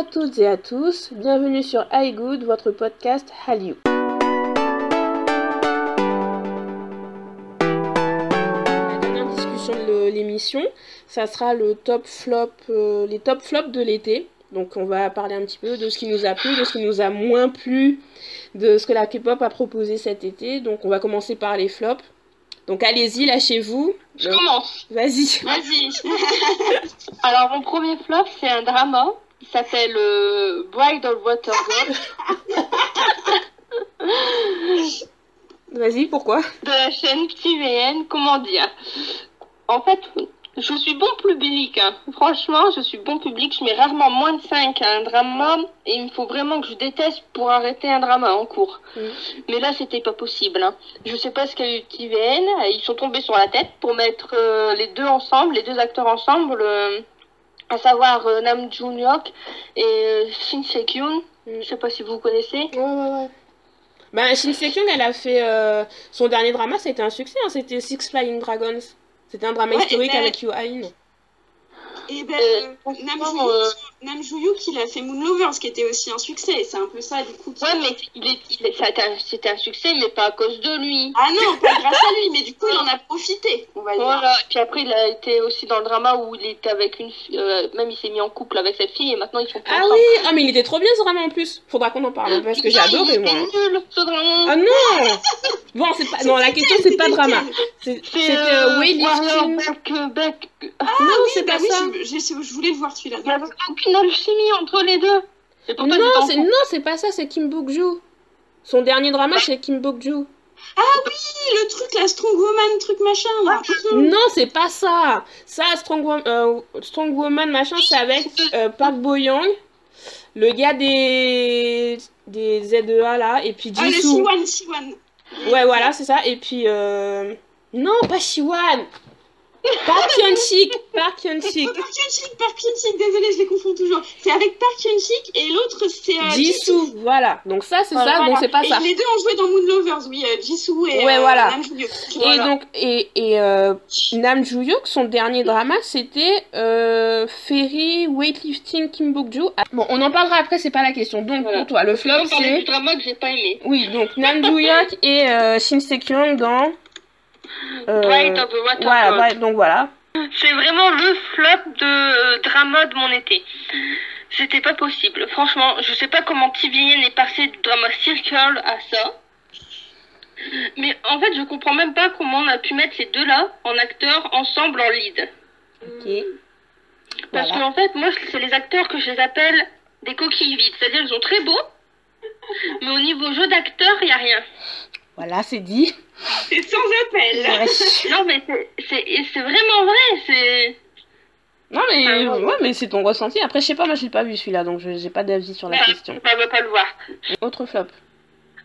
à toutes et à tous, bienvenue sur iGood, votre podcast Hallyu. La dernière discussion de l'émission, ça sera le top flop, euh, les top flops de l'été. Donc on va parler un petit peu de ce qui nous a plu, de ce qui nous a moins plu, de ce que la K-pop a proposé cet été. Donc on va commencer par les flops. Donc allez-y, lâchez-vous. Je commence. Vas-y. Vas-y. Alors mon premier flop, c'est un drama. Il s'appelle euh, Bride of Water. Vas-y, pourquoi? De la chaîne TVN, comment dire? En fait, je suis bon public. Hein. Franchement, je suis bon public. Je mets rarement moins de 5 à un drama. Et il me faut vraiment que je déteste pour arrêter un drama en cours. Mm. Mais là, c'était pas possible. Hein. Je sais pas ce qu'a eu TVN. Ils sont tombés sur la tête pour mettre euh, les deux ensemble, les deux acteurs ensemble. euh, à savoir euh, Nam Jun-hyuk et euh, Shin Se-kyun. Je sais pas si vous connaissez. Ouais, ouais, ouais. Bah, Shin Se-kyung, elle a fait euh, son dernier drama, ça a été un succès, hein, c'était Six Flying Dragons. C'était un drama Ouais, historique ben- avec Yoo. Et ben, Euh, Nam franchement, Joo-hyuk, euh, Nam Joo-hyuk, il a fait Moon Lovers, qui était aussi un succès. C'est un peu ça, du coup. qui- Ouais, mais il est, il c'était un succès, mais pas à cause de lui. Ah non, pas grâce à lui, mais du coup, il en a profité, on va dire. Voilà. Et puis après, il a été aussi dans le drama où il était avec une fille, euh, même il s'est mis en couple avec cette fille et maintenant ils sont pas Ah ensemble. oui, ah mais il était trop bien ce drama en plus. Faudra qu'on en parle hein, parce que j'ai adoré moi. était nul, ce drama. Ah non Bon, c'est pas non, la question c'est pas drama. C'est- C'est C'était euh, euh, euh, Back. Ah non, oui, c'est bah pas oui, ça. Je, je- voulais le voir celui-là. Il n'y avait aucune alchimie entre les deux. Non, c'est non, c'est pas ça, c'est Kim Bok-joo. Son dernier drama c'est Kim Bok-joo. Ah oui, le truc, la Strong Woman, truc machin, là. Non, c'est pas ça. Ça Strong, Wo- euh, Strong Woman machin, c'est avec euh, Park Bo Young, le gars des des ZEA là et puis Ah, le Jisoo. Siwan, Siwan. Ouais, voilà, c'est ça. Et puis, euh... non, pas Shiwan. Park Hyun-sik. Park Hyun-sik. Park Hyun-sik, Park Hyun-sik, désolé, je les confonds toujours. C'est avec Park Hyun-sik et l'autre, c'est euh, Jisoo. Voilà. Donc ça, c'est Voilà, ça. Donc c'est pas Et ça. les deux ont joué dans Moon Lovers, oui, euh, Jisoo et Ouais, euh, voilà. Nam Joo-hyuk. Et Voilà. donc, et, et euh, Nam Joo-hyuk, son dernier drama, c'était euh, Ferry Weightlifting Kim Bok-joo. Bon, on en parlera après, c'est pas la question. Donc, Voilà. pour toi, le flop, parlait du c'est... drama que j'ai pas aimé. Oui, donc Nam Joo-hyuk et euh, Shin Se-kyung dans... euh, Bride of the Water Voilà, donc voilà. C'est vraiment le flop de euh, drama de mon été. C'était pas possible. Franchement, je sais pas comment TVN est passé du drama Circle à ça. Mais en fait, je comprends même pas comment on a pu mettre ces deux-là en acteurs ensemble en lead. Ok. Parce Voilà. qu'en fait, moi, c'est les acteurs que je les appelle des coquilles vides. C'est-à-dire, ils sont très beaux, mais au niveau jeu d'acteur, il y a rien. Voilà, c'est dit. C'est sans appel. Ouais. Non, mais c'est- vraiment vrai. C'est Non mais Ah, ouais. ouais mais c'est ton ressenti. Après je sais pas, moi je l'ai pas vu celui-là donc je j'ai pas d'avis sur la Bah, question. on va pas le voir. Autre flop.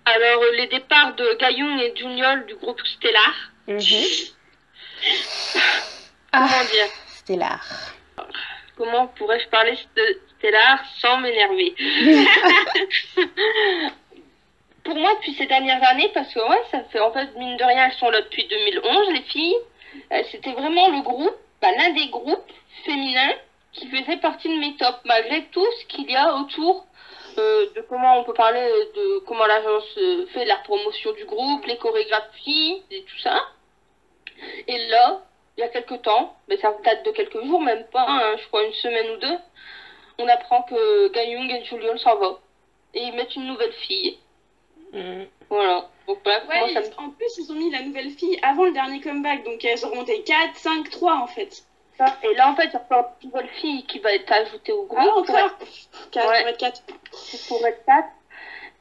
Alors, euh, les départs de Gayoung et Juniol du groupe Stellar. Mhm. Comment Ah, dire? Stellar. Comment pourrais-je parler de Stellar sans m'énerver? Pour moi, depuis ces dernières années, parce que ouais, ça fait en fait, mine de rien, elles sont là depuis 2011, les filles. Euh, C'était vraiment le groupe, bah, l'un des groupes féminins qui faisait partie de mes tops, malgré tout ce qu'il y a autour euh, de comment on peut parler de comment l'agence euh, fait la promotion du groupe, les chorégraphies et tout ça. Et là, il y a quelques temps, mais ça date de quelques jours, même pas, hein, je crois une semaine ou deux, on apprend que Gayung et Julian s'en vont. Et ils mettent une nouvelle fille. Mhm. Voilà. Donc voilà Ouais, comment ça me ils- en plus, ils ont mis la nouvelle fille avant le dernier comeback, donc elles ont remonté 4, 5, 3 en fait. Et là, en fait, il y a une nouvelle fille qui va être ajoutée au groupe. Ah, pour encore être- 4, Ouais. pour être 4. pour être quatre.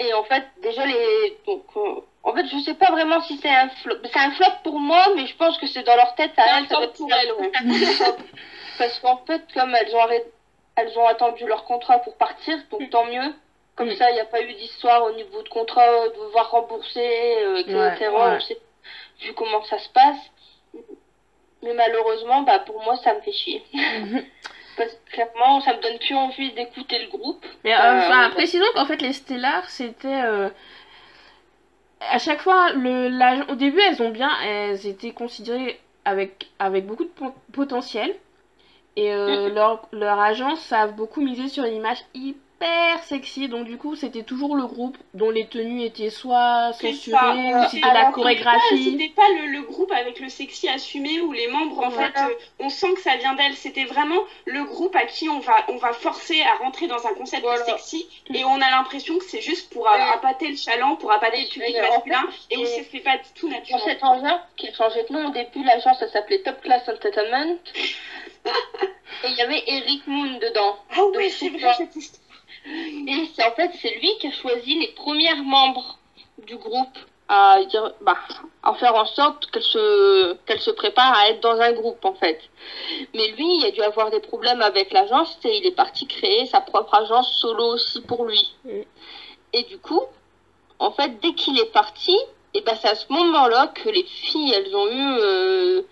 Et en fait, déjà les. Donc, euh, en fait, je sais pas vraiment si c'est un flop. C'est un flop pour moi, mais je pense que c'est dans leur tête à elles. ça flop va être pour elles, ouais. Parce qu'en fait, comme elles ont arrêté, elles ont attendu leur contrat pour partir, donc tant mieux. Comme Mm. ça, il n'y a pas eu d'histoire au niveau de contrat, de devoir rembourser, euh, etc. Ouais, ouais. On sait vu comment ça se passe. Mais malheureusement, bah, pour moi, ça me fait chier. Parce que clairement, ça me donne plus envie d'écouter le groupe. Mais euh, Euh, enfin, précisons qu'en fait les Stellar c'était euh, à chaque fois le l'ag- au début elles ont bien elles étaient considérées avec avec beaucoup de potentiel Et euh, leur, leur agence savent beaucoup miser sur l'image hyper sexy, donc du coup c'était toujours le groupe dont les tenues étaient soit C'est censurées ça. ou c'était Alors, la c'était chorégraphie. C'était pas le, le groupe avec le sexy assumé où les membres, en Voilà. fait, euh, on sent que ça vient d'elle. C'était vraiment le groupe à qui on va, on va forcer à rentrer dans un concept Voilà. de sexy et on a l'impression que c'est juste pour euh, Ouais. appâter le chaland, pour appâter le public en masculin fait, et où c'est- c'est pas du tout Dans naturel. cette agence qui a changé de nom au début, l'agence elle s'appelait Top Class Entertainment. Et il y avait Eric Moon dedans. Ah ouais, Donc, c'est vrai ça. cette histoire. Et c'est en fait c'est lui qui a choisi les premières membres du groupe à dire bah à faire en sorte qu'elle se qu'elle se prépare à être dans un groupe en fait. Mais lui, il a dû avoir des problèmes avec l'agence et il est parti créer sa propre agence solo aussi pour lui. Mm. Et du coup, en fait, dès qu'il est parti, et ben c'est à ce moment-là que les filles, elles ont eu euh,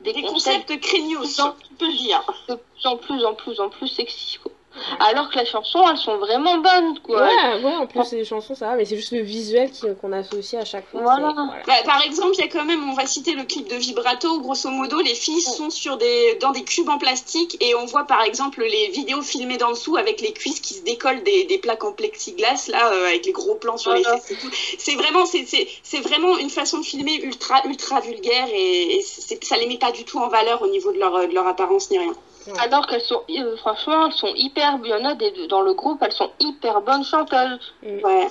des, Des concepts craignos, peux le dire. de plus en plus en plus en plus sexy quoi. Alors que les chansons, elles sont vraiment bonnes quoi. Ouais, ouais, en plus les chansons ça va, mais c'est juste le visuel qui- qu'on associe à chaque fois. Voilà. Bah, par exemple, il y a quand même, on va citer le clip de Vibrato, où, grosso modo, les filles sont sur des, dans des cubes en plastique et on voit par exemple les vidéos filmées d'en dessous avec les cuisses qui se décollent des, des plaques en plexiglas, là, euh, avec les gros plans sur Voilà. les fesses et tout. C'est vraiment, c'est, c'est, c'est vraiment une façon de filmer ultra, ultra vulgaire et, et ça les met pas du tout en valeur au niveau de leur, de leur apparence ni rien. Alors qu'elles sont, euh, franchement, elles sont hyper, il y en a des, dans le groupe, elles sont hyper bonnes chanteuses. Ouais.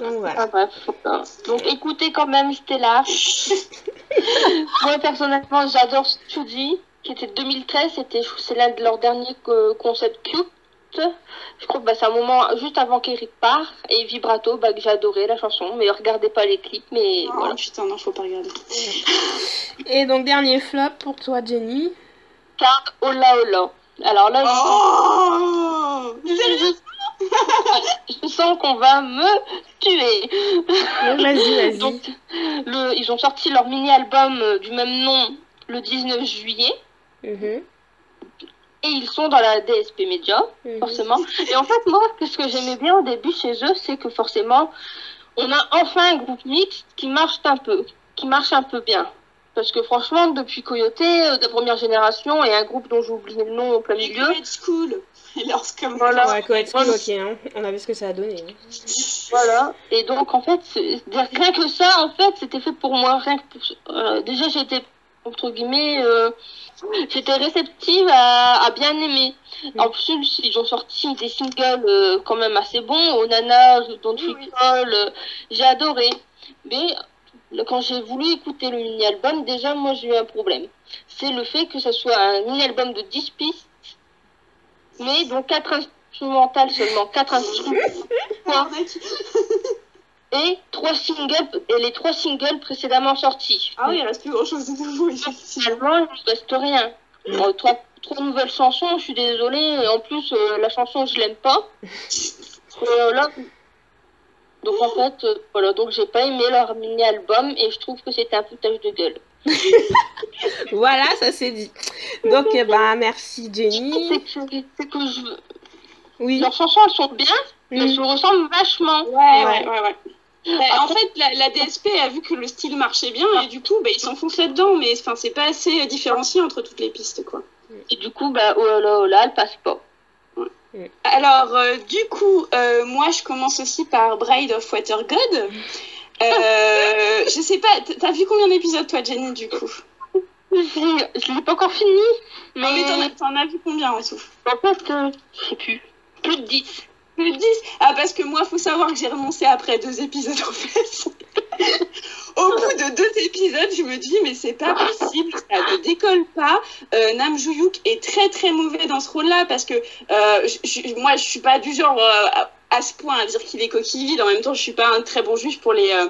Donc voilà. Ah, bref. Donc écoutez quand même Stella. Moi personnellement, j'adore Study, qui était de 2013, c'était, c'est l'un de leurs derniers co- concepts cute. Je crois que bah, c'est un moment juste avant qu'Eric part. Et Vibrato, bah, que j'ai adoré la chanson, mais regardez pas les clips, mais Oh, voilà. putain, non, faut pas regarder. Et donc dernier flop pour toi Jenny. Card Ola Ola. Alors là, Oh je, je sens qu'on va me tuer. Ouais, Vas-y, vas-y. Donc, le, ils ont sorti leur mini-album euh, du même nom le 19 juillet. Mhm, Et ils sont dans la DSP Media, mhm. forcément. Et en fait, moi, ce que j'aimais bien au début chez eux, c'est que forcément, on a enfin un groupe mixte qui marche un peu, qui marche un peu bien. Parce que franchement, depuis Coyote, euh, de première génération, et un groupe dont j'ai oublié le nom au plein milieu, Coed School. Et comme Voilà. Ouais, Coed School, ok, hein. on a vu ce que ça a donné. hein. Voilà. Et donc, en fait, c'est- rien que ça, en fait, c'était fait pour moi. Rien que pour- euh, déjà, j'étais, entre guillemets, euh, j'étais réceptive à, à bien aimer. En plus, ils ont sorti des singles euh, quand même assez bons. Onana, Don't Oui, oui. Euh, j'ai adoré. Mais quand j'ai voulu écouter le mini-album, déjà, moi, j'ai eu un problème. C'est le fait que ce soit un mini-album de 10 pistes, mais dont 4 instrumentales seulement. 4 instruments et trois singles et les trois singles précédemment sortis. Ah oui, il reste plus grand chose de nouveau. Finalement, il ne reste rien. Bon, trois, trois nouvelles chansons, je suis désolée. En plus, euh, la chanson, je l'aime pas. Euh, là, donc en fait, euh, voilà, donc j'ai pas aimé leur mini-album et je trouve que c'était un foutage de gueule. Voilà, ça c'est dit. Donc, eh ben, merci Jenny. C'est que, c'est que je... Oui. leurs chansons, elles sont bien, mais elles Mm. se ressemblent vachement. Ouais, Ouais. ouais, ouais, ouais. Bah, en fait, la, la DSP a vu que le style marchait bien et du coup, bah, ils s'enfoncent là-dedans, mais enfin, c'est pas assez différencié entre toutes les pistes, quoi. Et du coup, bah, oh là là, oh là, elle passe pas. Alors, euh, du coup, euh, moi, je commence aussi par Bride of Water God. Euh, je sais pas, t'as vu combien d'épisodes, toi, Jenny, du coup? Je l'ai- pas encore fini, mais, Non, mais t'en as, vu combien en tout? En fait, je sais plus. Plus de 10. De 10 Ah, parce que moi, faut savoir que j'ai renoncé après deux épisodes, en fait. Au bout de deux épisodes, je me dis, mais c'est pas possible, ça ne décolle pas. Euh, Nam Juyuk est très très mauvais dans ce rôle-là parce que euh, moi, je suis pas du genre euh, à, ce point à dire qu'il est coquille vide. En même temps, je suis pas un très bon juge pour les, euh,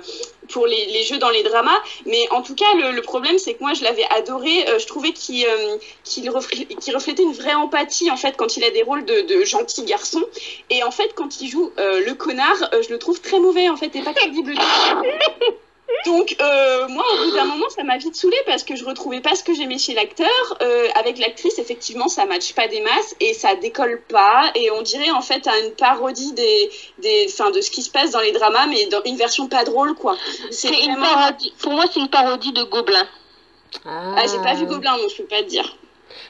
pour les, les jeux dans les dramas. Mais en tout cas, le, problème, c'est que moi, je l'avais adoré. Euh, je trouvais qu'il euh, qu'il reflé- qu'il reflétait une vraie empathie, en fait, quand il a des rôles de, de gentil garçon. Et en fait, quand il joue euh, le connard, je le trouve très mauvais, en fait, et pas crédible. Donc, euh, moi, au bout d'un moment, ça m'a vite saoulée parce que je retrouvais pas ce que j'aimais chez l'acteur. Euh, avec l'actrice, effectivement, ça matche pas des masses et ça décolle pas. Et on dirait, en fait, à une parodie des, des, enfin, de ce qui se passe dans les dramas, mais dans une version pas drôle, quoi. C'est vraiment. parodie. Pour moi, c'est une parodie de Gobelin. Ah, j'ai pas vu Gobelin, donc je peux pas te dire.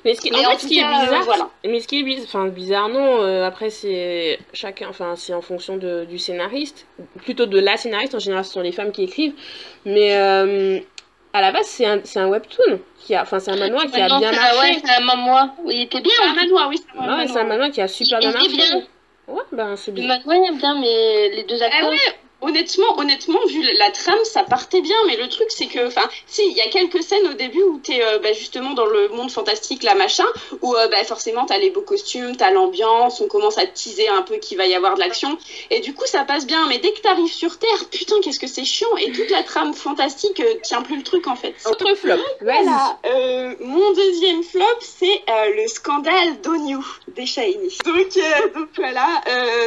Mais ce qui, Mais en en fait, ce qui est cas, euh, bizarre, voilà. mais ce qui est bizarre, enfin bizarre non, euh, après c'est chacun, enfin c'est en fonction de, du scénariste, plutôt de la scénariste, en général ce sont les femmes qui écrivent, mais euh, à la base c'est un, c'est un webtoon, qui a, enfin c'est un manoir qui a Non, bien marché, Ouais, c'est un manoir. Oui, il était bien. Un manoir, oui, c'est un Ouais, manoir. c'est un manoir qui a super Il bien marché. bien. Ouais, ben c'est Le bien. manoir, il est bien, mais les deux Ah acteurs. ouais, honnêtement, honnêtement, vu la trame, ça partait bien, mais le truc, c'est que, enfin, si, il y a quelques scènes au début où t'es euh, bah, justement dans le monde fantastique, là, machin, où euh, bah, forcément t'as les beaux costumes, t'as l'ambiance, on commence à te teaser un peu qu'il va y avoir de l'action, et du coup, ça passe bien, mais dès que t'arrives sur Terre, putain, qu'est-ce que c'est chiant, et toute la trame fantastique euh, tient plus le truc, en fait. Autre flop. Voilà, euh, mon deuxième flop, c'est le scandale d'Onyu des Shiny. Donc, donc voilà,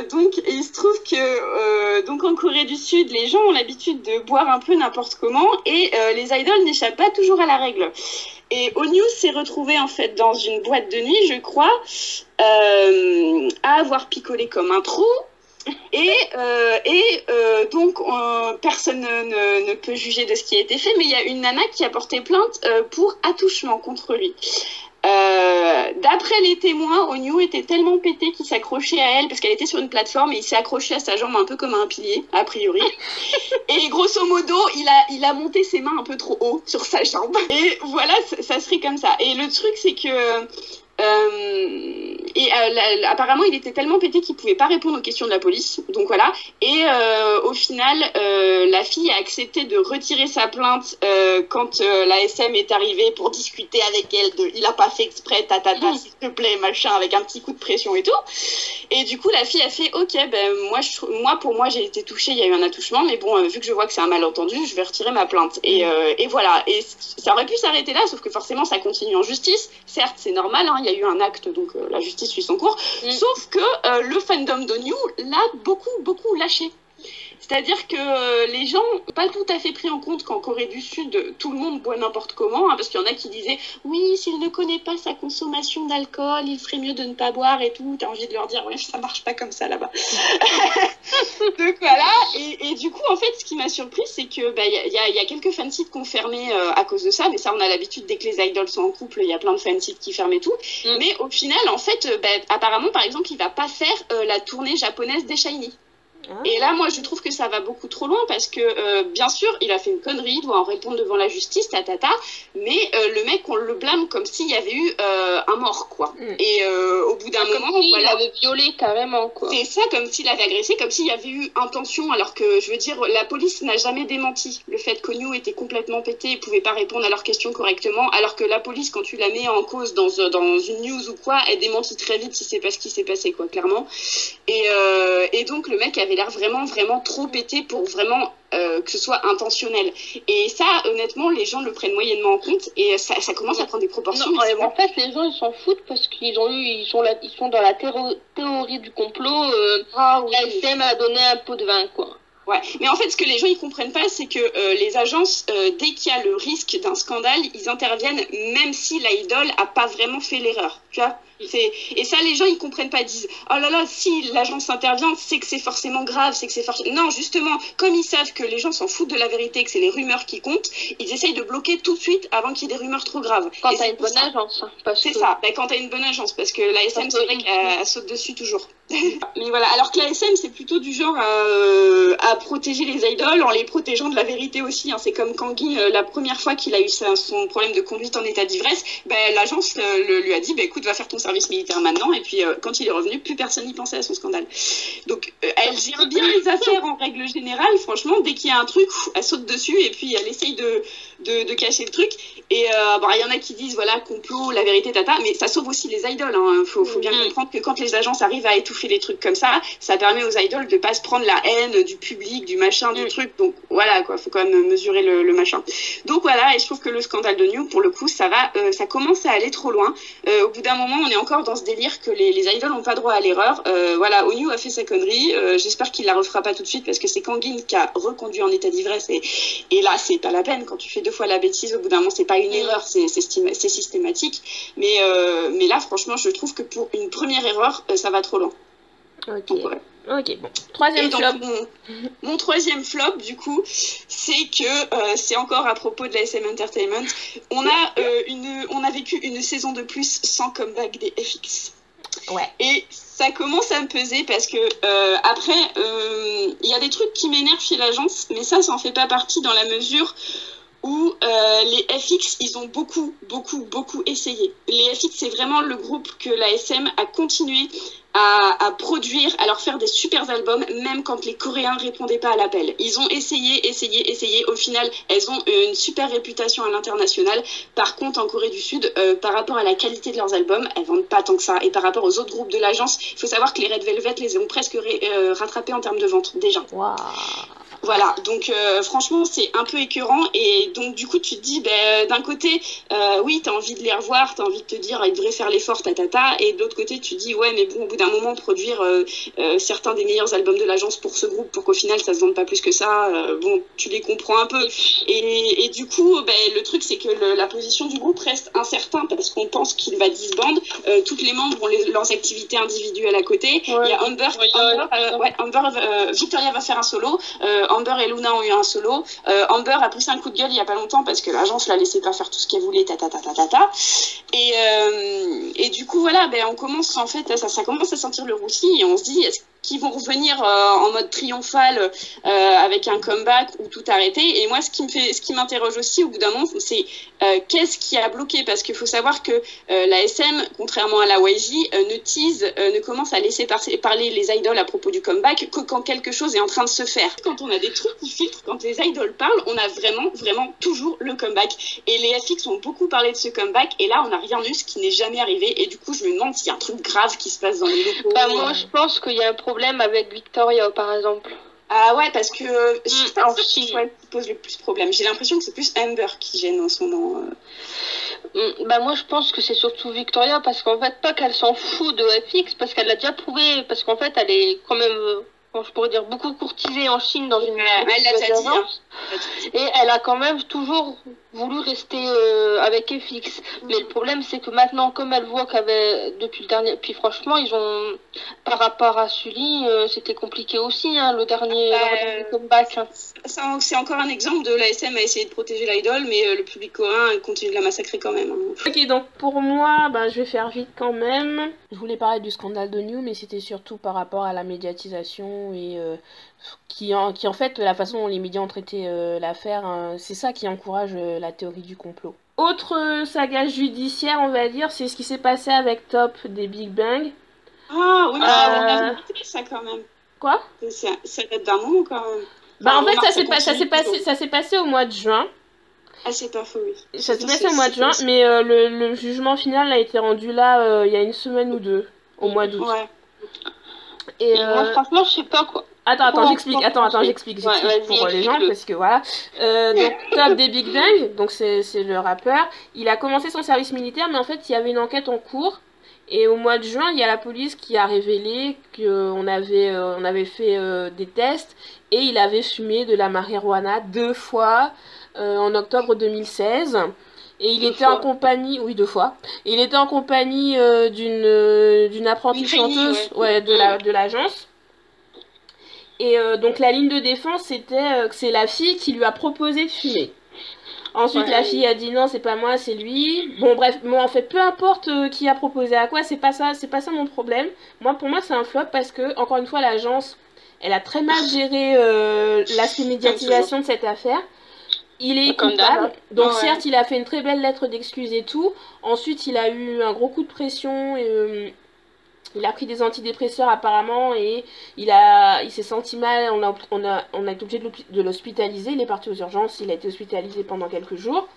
donc il se trouve que donc en Corée du Sud, les gens ont l'habitude de boire un peu n'importe comment et euh, les idoles n'échappent pas toujours à la règle. Et Onyu s'est retrouvé en fait dans une boîte de nuit, je crois, euh, à avoir picolé comme un trou. Et, euh, et donc, personne ne, peut juger de ce qui a été fait, mais il y a une nana qui a porté plainte pour attouchement contre lui. Euh, D'après les témoins, Onyu était tellement pété qu'il s'accrochait à elle parce qu'elle était sur une plateforme et il s'est accroché à sa jambe un peu comme à un pilier, a priori. Et grosso modo, il a, il a monté ses mains un peu trop haut sur sa jambe. Et voilà, ça, ça serait comme ça. Et le truc, c'est que. Euh, et euh, la- la- apparemment, il était tellement pété qu'il pouvait pas répondre aux questions de la police. Donc voilà. Et euh, au final, la fille a accepté de retirer sa plainte quand la SM est arrivée pour discuter avec elle. De, il a pas fait exprès, ta ta ta, s'il te plaît, machin, avec un petit coup de pression et tout. Et du coup, la fille a fait, ok, ben moi, je, trou- moi pour moi, j'ai été touchée, il y a eu un attouchement, mais bon, vu que je vois que c'est un malentendu, je vais retirer ma plainte. Et, euh, et voilà. Et ça aurait pu s'arrêter là, sauf que forcément, ça continue en justice. Certes, c'est normal, hein, il y a eu un acte, donc euh, la justice suit son cours. Mm. Sauf que euh, le fandom d'Onyu l'a beaucoup, beaucoup lâché. C'est-à-dire que euh, les gens n'ont pas tout à fait pris en compte qu'en Corée du Sud, tout le monde boit n'importe comment, hein, parce qu'il y en a qui disaient oui, s'il ne connaît pas sa consommation d'alcool, il ferait mieux de ne pas boire et tout. T'as envie de leur dire ouais, ça marche pas comme ça là-bas. Donc voilà. Et, et du coup, en fait, ce qui m'a surpris, c'est que bah, il y, y a- il y a quelques fansites qui ont fermé euh, à cause de ça, mais ça, on a l'habitude dès que les idols sont en couple, il y a plein de fansites qui ferment et tout. Mm. Mais au final, en fait, euh, bah, apparemment, par exemple, il va pas faire euh, la tournée japonaise des Shiny. Ah. Et là, moi, je trouve que ça va beaucoup trop loin parce que, euh, bien sûr, il a fait une connerie, il doit en répondre devant la justice, ta ta ta. Mais euh, le mec, on le blâme comme s'il y avait eu euh, un mort, quoi. Mm. Et euh, au bout d'un Comme moment, s'il voilà. avait violé carrément, quoi. C'est ça, comme s'il avait agressé, comme s'il y avait eu intention, alors que, je veux dire, la police n'a jamais démenti le fait qu'Onyu était complètement pété et pouvait pas répondre à leurs questions correctement, alors que la police, quand tu la mets en cause dans, euh, dans une news ou quoi, elle démentit très vite si c'est pas ce qui s'est passé, quoi, clairement. Et, euh, et donc, le mec avait l'air vraiment, vraiment trop pété pour vraiment euh, que ce soit intentionnel. Et ça, honnêtement, les gens le prennent moyennement en compte et ça, ça commence à prendre des proportions. Non, en fait, les gens ils s'en foutent parce qu'ils ont eu, ils sont là, ils sont dans la théorie du complot. Euh, Ah oui. la SM a donné un pot de vin, quoi. Ouais, mais en fait, ce que les gens ils comprennent pas, c'est que euh, les agences, euh, dès qu'il y a le risque d'un scandale, ils interviennent même si l'idole a pas vraiment fait l'erreur. Tu vois. C'est et ça les gens ils comprennent pas ils disent oh là là si l'agence intervient c'est que c'est forcément grave c'est que c'est forcément non justement comme ils savent que les gens s'en foutent de la vérité que c'est les rumeurs qui comptent ils essayent de bloquer tout de suite avant qu'il y ait des rumeurs trop graves. Quand t'as une bonne ça- agence, hein, c'est que- ça, bah, quand t'as une bonne agence, parce que la SM, c'est vrai qu'elle elle saute dessus toujours. Mais voilà, alors que la SM, c'est plutôt du genre à, euh, à protéger les idoles en les protégeant de la vérité aussi. hein. C'est comme Kangin, euh, la première fois qu'il a eu son problème de conduite en état d'ivresse, bah, l'agence euh, lui a dit bah, écoute, va faire ton service militaire maintenant. Et puis, euh, quand il est revenu, plus personne n'y pensait à son scandale. Donc, euh, elle gère bien les affaires en règle générale. Franchement, dès qu'il y a un truc, elle saute dessus et puis elle essaye de, de, de cacher le truc. Et euh, bon, il y en a qui disent voilà, complot, la vérité, tata, mais ça sauve aussi les idoles. Hein. Faut, faut bien Mhm. comprendre que quand les agences arrivent à étouffer les trucs comme ça, ça permet aux idoles de pas se prendre la haine du public, du machin, du truc. Donc voilà, quoi, faut quand même mesurer le, le machin. Donc voilà, et je trouve que le scandale de New, pour le coup, ça va, euh, ça commence à aller trop loin. Euh, au bout d'un moment, on est encore dans ce délire que les, les idoles n'ont pas droit à l'erreur. Euh, voilà, Onyu a fait sa connerie. J'espère qu'il la refera pas tout de suite parce que c'est Kangin qui a reconduit en état d'ivresse et, et là, c'est pas la peine. Quand tu fais deux fois la bêtise, au bout d'un moment, c'est pas une Mm. erreur, c'est systématique. Mais, mais là, franchement, je trouve que pour une première erreur, ça va trop loin. Ok. Donc, ouais. Ok, bon. Troisième donc, flop. mon, mon troisième flop, du coup, c'est que euh, c'est encore à propos de la SM Entertainment. On a, euh, une, on a vécu une saison de plus sans comeback des FX. Ouais. Et ça commence à me peser parce que euh, après, il y a des trucs qui m'énervent chez l'agence, mais ça, ça en fait pas partie dans la mesure où euh, les FX, ils ont beaucoup, beaucoup, beaucoup essayé. Les FX, c'est vraiment le groupe que la SM a continué à, produire, à leur faire des super albums, même quand les Coréens répondaient pas à l'appel. Ils ont essayé, essayé, essayé. Au final, elles ont une super réputation à l'international. Par contre, en Corée du Sud, euh, par rapport à la qualité de leurs albums, elles vendent pas tant que ça. Et par rapport aux autres groupes de l'agence, il faut savoir que les Red Velvet les ont presque euh, rattrapés en termes de vente déjà. Waouh. Voilà, donc euh, franchement, c'est un peu écœurant. Et donc, du coup, tu te dis, ben, d'un côté, euh, oui, tu as envie de les revoir, tu as envie de te dire, ils devraient faire l'effort, tatata. Et de l'autre côté, tu te dis, ouais, mais bon, au bout d'un moment, produire euh, euh, certains des meilleurs albums de l'agence pour ce groupe, pour qu'au final, ça se vende pas plus que ça, euh, bon, tu les comprends un peu. Et, et du coup, ben, le truc, c'est que le- la position du groupe reste incertain parce qu'on pense qu'il va disband. Euh, toutes les membres ont les- leurs activités individuelles à côté. Il y a Amber, euh, euh, Victoria va faire un solo. Amber et Luna ont eu un solo. Euh, Amber a poussé un coup de gueule il y a pas longtemps parce que l'agence la laissait pas faire tout ce qu'elle voulait, ta ta ta ta ta euh, et du coup voilà, ben on commence en fait, ça, ça commence à sentir le roussi et on se dit est-ce qu'ils vont revenir euh, en mode triomphal euh, avec un comeback ou tout arrêter Et moi ce qui me fait, ce qui m'interroge aussi au bout d'un moment, c'est euh, qu'est-ce qui a bloqué? Parce qu'il faut savoir que la SM, contrairement à la YG, ne tease, ne commence à laisser par- parler les idoles à propos du comeback que quand quelque chose est en train de se faire. Quand on a des trucs qui filtrent, quand les idoles parlent, on a vraiment, vraiment toujours le comeback. Et les FX ont beaucoup parlé de ce comeback, et là, on n'a rien eu, ce qui n'est jamais arrivé. Et du coup, je me demande s'il y a un truc grave qui se passe dans les locaux. Bah, moi, je pense qu'il y a un problème avec Victoria, par exemple. Ah ouais, parce que euh, Mm, c'est en ça qui ouais, pose le plus problème. J'ai l'impression que c'est plus Amber qui gêne en ce moment. euh. Mm, Bah moi je pense que c'est surtout Victoria parce qu'en fait pas qu'elle s'en fout de FX parce qu'elle l'a déjà prouvé parce qu'en fait elle est quand même euh, je pourrais dire beaucoup courtisée en Chine dans une Ouais, elle l'a déjà dit, hein. et elle a quand même toujours voulu rester euh, avec FX mais le problème c'est que maintenant comme elle voit qu'avait depuis le dernier puis franchement ils ont par rapport à Sully euh, c'était compliqué aussi hein, le dernier, Bah, leur dernier comeback hein. C'est encore un exemple de l'ASM à essayer de protéger l'idole, mais euh, le public coréen continue de la massacrer quand même. hein. Ok, donc pour moi, bah, je vais faire vite quand même. Je voulais parler du scandale de New, mais c'était surtout par rapport à la médiatisation et euh, qui, en, qui en fait, la façon dont les médias ont traité euh, l'affaire, hein, c'est ça qui encourage euh, la théorie du complot. Autre saga judiciaire, on va dire, c'est ce qui s'est passé avec Top des Big Bang. Ah oui, mais on a ça quand même. Quoi? Ça, date d'un moment quand même. Bah en fait, ça s'est pas- ça s'est continue passé, ça s'est passé au mois de juin. Ah, c'est pas faux, oui. Ça s'est passé au mois de juin, mais euh, le, le jugement final a été rendu là euh, il y a une semaine ou deux, au mois d'août. Ouais. Et moi euh, franchement je sais pas quoi Attends, attends, j'explique, attends, attends, j'explique, Ouais, pour les gens, parce que voilà. Euh, donc, Top des Big Bang, donc c'est c'est le rappeur, il a commencé son service militaire, mais en fait, il y avait une enquête en cours. Et au mois de juin, il y a la police qui a révélé qu'on avait, euh, on avait fait euh, des tests et il avait fumé de la marijuana deux fois en octobre 2016. Et il Deux était en compagnie, oui deux fois. Et il était en compagnie euh, d'une euh, d'une apprentie chanteuse, ouais. ouais, de la de l'agence. Et euh, donc la ligne de défense c'était que c'est la fille qui lui a proposé de fumer. Ensuite la fille a dit non c'est pas moi c'est lui. Bon bref moi en fait peu importe qui a proposé à quoi c'est pas ça c'est pas ça mon problème. Moi pour moi c'est un flop parce que encore une fois l'agence elle a très mal géré euh, l'aspect médiatisation de cette affaire. Il est d'hab. Donc Ouais. certes, il a fait une très belle lettre d'excuse et tout. Ensuite, il a eu un gros coup de pression. Et, euh, il a pris des antidépresseurs apparemment et il a, il s'est senti mal. On a, on a, on a été obligé de l'hospitaliser. Il est parti aux urgences. Il a été hospitalisé pendant quelques jours.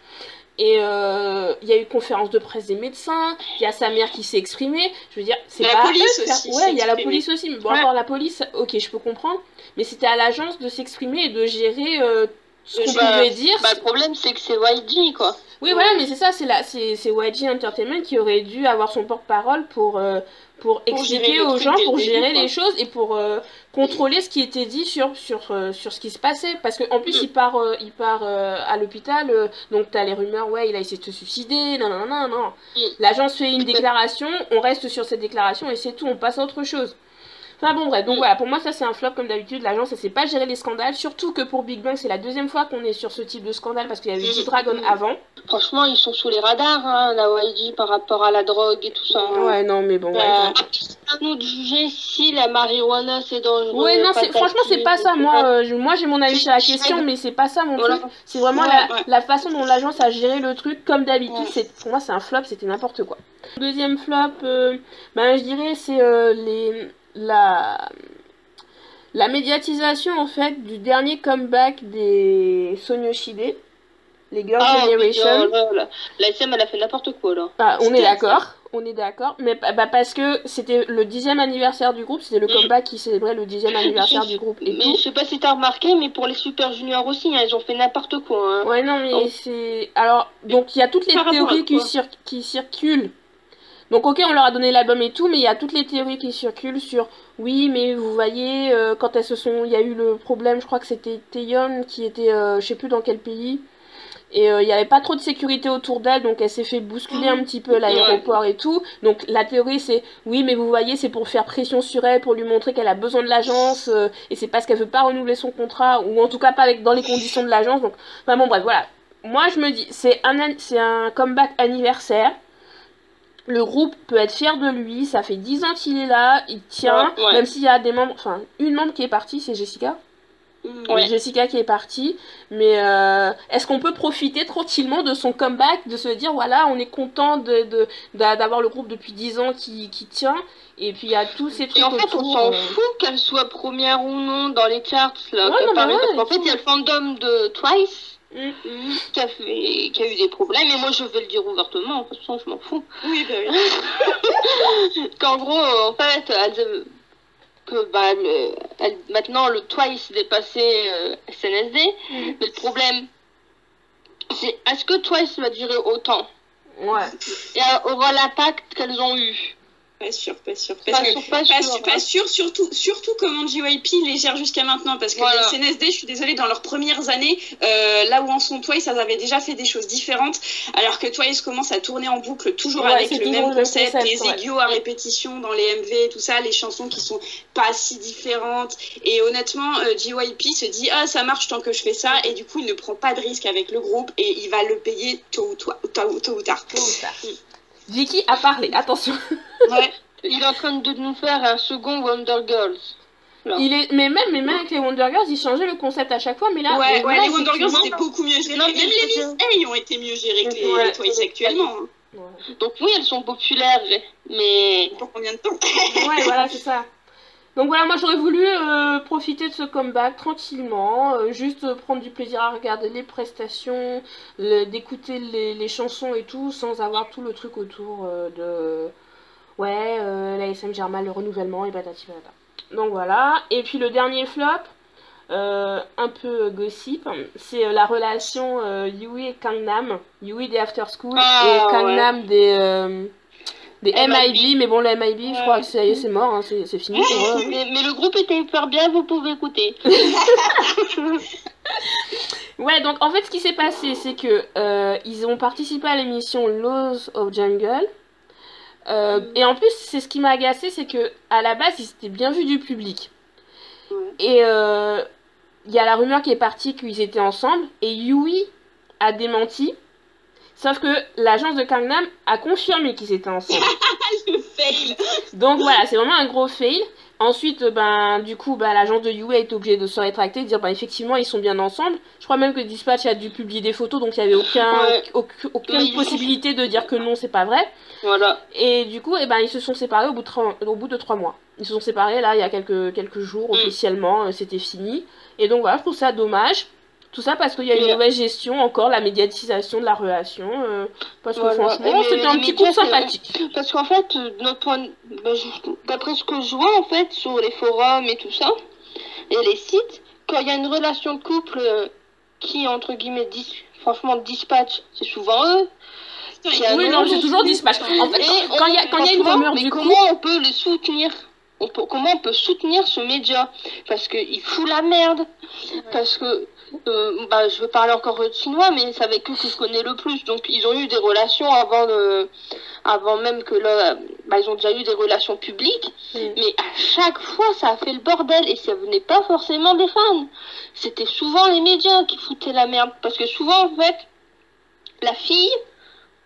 Et euh, il y a eu conférence de presse des médecins. Il y a sa mère qui s'est exprimée. Je veux dire, c'est La pas eux police aussi Ouais, il y a la police aussi. Mais bon, Ouais. encore la police, ok, je peux comprendre. Mais c'était à l'agence de s'exprimer et de gérer euh, ce qu'on Bah, pouvait dire. bah le problème c'est que c'est YG quoi Oui, voilà, mais c'est ça, c'est la, c'est, c'est YG Entertainment qui aurait dû avoir son porte-parole pour, euh, pour expliquer aux gens, pour gérer quoi. les choses et pour euh, contrôler ce qui était dit sur, sur, euh, sur ce qui se passait. Parce qu'en plus, Mm. il part, euh, il part à l'hôpital, donc t'as les rumeurs, ouais, il a essayé de se suicider, non, non, non, non. Mm. L'agence fait une déclaration, on reste sur cette déclaration et c'est tout, on passe à autre chose. Enfin bon, bref, donc voilà, pour moi, ça c'est un flop comme d'habitude. L'agence, elle sait pas gérer les scandales. Surtout que pour Big Bang, c'est la deuxième fois qu'on est sur ce type de scandale parce qu'il y avait G-Dragon avant. Franchement, ils sont sous les radars, hein, la YG, par rapport à la drogue et tout ça. hein. Ouais, non, mais bon, ouais. Euh, c'est à nous de juger si la marijuana c'est dangereux. Ouais, non, franchement, c'est pas ça. Moi, euh, je- moi j'ai mon avis sur la question, mais c'est pas ça mon Voilà. truc. C'est vraiment Ouais, la, ouais. la façon dont l'agence a géré le truc. Comme d'habitude, Ouais. c'est, pour moi, c'est un flop, c'était n'importe quoi. Deuxième flop, euh, ben, je dirais, c'est euh, les, la, la médiatisation, en fait, du dernier comeback des Sonyoshide, les Girls' Ah, oui, Generation. oh là. La SM, elle a fait n'importe quoi là. Bah, on est d'accord, on est d'accord, mais bah, parce que c'était le dixième anniversaire du groupe, c'était le Mm. comeback qui célébrait le dixième anniversaire du groupe et Mais tout. je sais pas si t'as remarqué, mais pour les Super Juniors aussi, hein, ils ont fait n'importe quoi. Hein. Ouais, non, mais c'est. Alors, donc il y a toutes les théories qui, quoi cir- qui circulent. Donc, ok, on leur a donné l'album et tout, mais il y a toutes les théories qui circulent sur. Oui, mais vous voyez, euh, quand elles se sont. Il y a eu le problème, je crois que c'était Taeyeon qui était. euh, je sais plus dans quel pays. Et euh, il n'y avait pas trop de sécurité autour d'elle, donc elle s'est fait bousculer un petit peu à l'aéroport et tout. Donc la théorie c'est oui, mais vous voyez, c'est pour faire pression sur elle, pour lui montrer qu'elle a besoin de l'agence, euh, et c'est parce qu'elle veut pas renouveler son contrat, ou en tout cas pas avec, dans les conditions de l'agence. Donc, enfin bon, bref, voilà. Moi je me dis, c'est un, c'est un comeback anniversaire. Le groupe peut être fier de lui, ça fait 10 ans qu'il est là, il tient, Ouais, ouais. même s'il y a des membres, enfin une membre qui est partie, c'est Jessica. Mm. Ouais. Jessica qui est partie, mais euh, est-ce qu'on peut profiter tranquillement de son comeback, de se dire voilà, on est content de, de- d'avoir le groupe depuis 10 ans qui, qui tient, et puis il y a tous ces trucs Et en fait, on s'en euh, fout qu'elle soit première ou non dans les charts là. Ouais, non, ouais, et fait, il y a le fandom de Twice mm. Mm. qui a, fait, qui a eu des problèmes, et moi je vais le dire ouvertement, de toute façon, je m'en fous. Oui, bah oui. Qu'en gros, en fait, elles, euh, que bah, le- elle- maintenant le Twice dépassait euh, SNSD, Mhm. mais le problème, c'est est-ce que Twice va durer autant? Ouais. et euh, aura l'impact qu'elles ont eu? Pas sûr, pas sûr. Pas sûr, pas Pas, sûr, sûr, hein. pas sûr, surtout, surtout comment JYP les gère jusqu'à maintenant. Parce que Voilà. les SNSD, je suis désolée, dans leurs premières années, euh, là où en sont Twice, elles avaient déjà fait des choses différentes. Alors que Twice commence à tourner en boucle toujours Ouais, avec le toujours même le concept, concept, les ouais. égos à répétition dans les MV tout ça, les chansons qui sont pas si différentes. Et honnêtement, euh, JYP se dit Ah, ça marche tant que je fais ça. Et du coup, il ne prend pas de risque avec le groupe et il va le payer tôt ou, tôt, tôt- tôt ou tard. Tôt ou tard. Vicky a parlé, attention. Ouais. Il est en train de nous faire un second Wonder Girls. Il est, mais même, mais même avec les Wonder Girls, ils changeaient le concept à chaque fois, mais là, Ouais, mais ouais, voilà, les Wonder Girls étaient beaucoup mieux gérés. Non, Même les Miss A ont été mieux gérés que les, Ouais. les Twice actuellement. hein. Ouais. Donc oui, elles sont populaires, mais Pour combien de temps? Ouais, voilà, c'est ça. Donc voilà, moi j'aurais voulu euh, profiter de ce comeback tranquillement, euh, juste euh, prendre du plaisir à regarder les prestations, le- d'écouter les, les chansons et tout, sans avoir tout le truc autour de. Ouais, la SM mal le renouvellement et patati patata. Donc voilà. Et puis le dernier flop, un peu gossip, c'est la relation Yui et Kangnam. Yui des After School Ah, et Kangnam des. Des MIB. MIB, mais bon, le MIB, je crois que c'est mort, hein, c'est c'est fini pour eux. mais, mais le groupe était hyper bien, vous pouvez écouter. Ouais, donc en fait, ce qui s'est passé, c'est que euh, ils ont participé à l'émission Laws of Jungle. Euh, Et en plus, c'est ce qui m'a agacé, c'est que à la base, ils étaient bien vus du public. Ouais. Et euh, il y a la rumeur qui est partie qu'ils étaient ensemble, et Yui a démenti. Sauf que l'agence de Gangnam a confirmé qu'ils étaient ensemble. Le fail Donc voilà, c'est vraiment un gros fail. Ensuite, ben, du coup, ben, l'agence de a été obligée de se rétracter, de dire, ben, effectivement, ils sont bien ensemble. Je crois même que Dispatch a dû publier des photos, donc il n'y avait aucun, Ouais. aucune Oui. possibilité de dire que non, c'est pas vrai. Voilà. Et du coup, eh ben, ils se sont séparés au bout de, trois- au bout de trois mois. Ils se sont séparés, là, il y a quelques, quelques jours, Mm. officiellement, euh, c'était fini. Et donc voilà, je trouve ça dommage. Tout ça parce qu'il y a une Et- mauvaise gestion, encore, la médiatisation de la relation. euh, parce que Voilà. franchement, c'était un petit coup sympathique. Parce qu'en fait, euh, notre point bah, je- d'après ce que je vois en fait sur les forums et tout ça, et les sites, quand il y a une relation de couple euh, qui entre guillemets dis- franchement dispatch, c'est souvent eux. Oui, non, c'est toujours Dispatch. En fait, Et quand il y a, quand il y a une rumeur mais du coup. comment on peut le soutenir? On peut- Comment on peut soutenir ce média? Parce qu'il fout la merde. Parce que, euh, bah, je veux parler encore de chinois, mais c'est avec eux que je connais le plus. Donc, ils ont eu des relations avant, le, avant même que le, bah, ils ont déjà eu des relations publiques, Mm. mais à chaque fois, ça a fait le bordel et ça venait pas forcément des fans. C'était souvent les médias qui foutaient la merde parce que souvent, en fait, la fille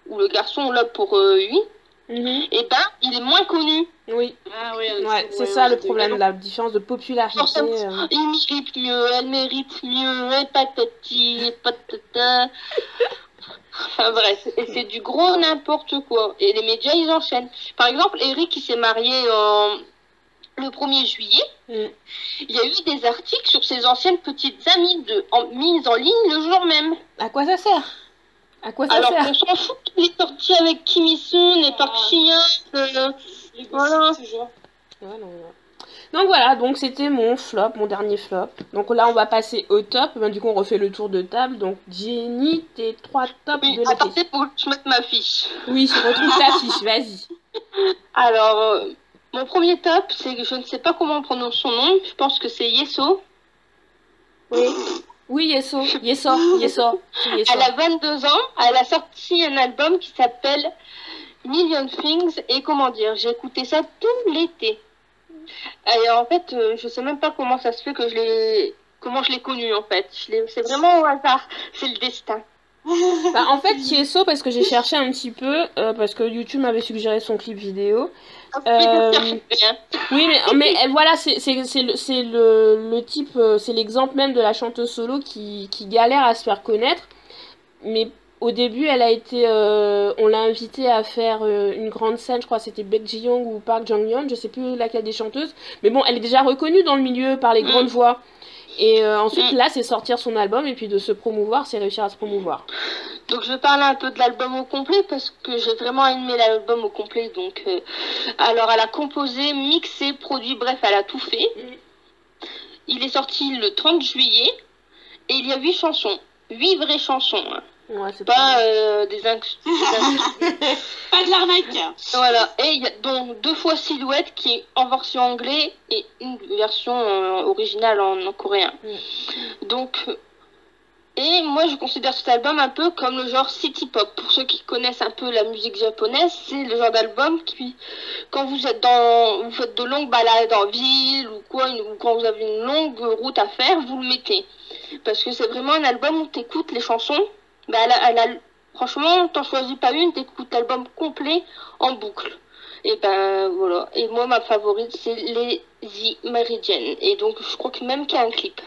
ou le garçon, là pour euh, lui, Mhm. et ben, il est moins connu. Oui, Ah ouais, ouais, c'est ça le problème, la différence de popularité. Euh. Il mérite mieux, elle mérite mieux, et patati, patata. Enfin bref, et c'est du gros n'importe quoi. Et les médias, ils enchaînent. Par exemple, Eric, il s'est marié en... le 1er juillet. Mm. Il y a eu des articles sur ses anciennes petites amies de... en... mises en ligne le jour même. À quoi ça sert? À quoi ça Alors sert? qu'on s'en fout qu'il est sorti avec Kim Il-soon et Park Ji-young. euh, Voilà. Ouais, non. Donc voilà, donc c'était mon flop, mon dernier flop. Donc là, on va passer au top. Ben, du coup, on refait le tour de table. Donc, Jenny, tes trois tops Oui, de attendez pour que je mette ma fiche. Oui, je retrouve ta fiche, vas-y. Alors, euh, mon premier top, c'est que je ne sais pas comment on prononce son nom. Je pense que c'est Yeso. Oui. Oui, Yeso, Yeso, Yeso, Yeso. Elle a 22 ans. Elle a sorti un album qui s'appelle Million Things. Et comment dire, j'ai écouté ça tout l'été. Et en fait, euh, je sais même pas comment ça se fait que je l'ai. Comment je l'ai connu en fait. C'est vraiment au hasard. C'est le destin. Bah, en fait, Yeso, parce que j'ai cherché un petit peu, euh, parce que YouTube m'avait suggéré son clip vidéo. Euh, Oui, mais, mais euh, voilà, c'est le, le, le type, c'est l'exemple même de la chanteuse solo qui, qui galère à se faire connaître. Mais au début, elle a été, euh, on l'a invitée à faire euh, une grande scène, je crois que c'était Baek Ji-young ou Park Jong-yeon, je sais plus laquelle des chanteuses. Mais bon, elle est déjà reconnue dans le milieu par les Mm. grandes voix. Et euh, ensuite, Mm. là, c'est sortir son album et puis de se promouvoir, c'est réussir à se promouvoir. Donc je vais parler un peu de l'album au complet parce que j'ai vraiment aimé l'album au complet. Donc euh, alors elle a composé, mixé, produit, bref, elle a tout fait. Il est sorti le 30 juillet et il y a huit chansons, huit vraies chansons, hein. Ouais, pas euh, des inc- des inc- Pas de l'arnaque. voilà. Et il y a donc deux fois Silhouette qui est en version anglais et une version euh, originale en, en coréen. Donc euh, et moi, je considère cet album un peu comme le genre city pop. Pour ceux qui connaissent un peu la musique japonaise, c'est le genre d'album qui, quand vous êtes dans, vous faites de longues balades en ville ou quoi, une- ou quand vous avez une longue route à faire, vous le mettez. Parce que c'est vraiment un album où t'écoutes les chansons. Bah, elle a- elle a- franchement, t'en choisis pas une, t'écoutes l'album complet en boucle. Et ben voilà. Et moi, ma favorite, c'est les The Meridian. Et donc, je crois que même qu'il y a un clip.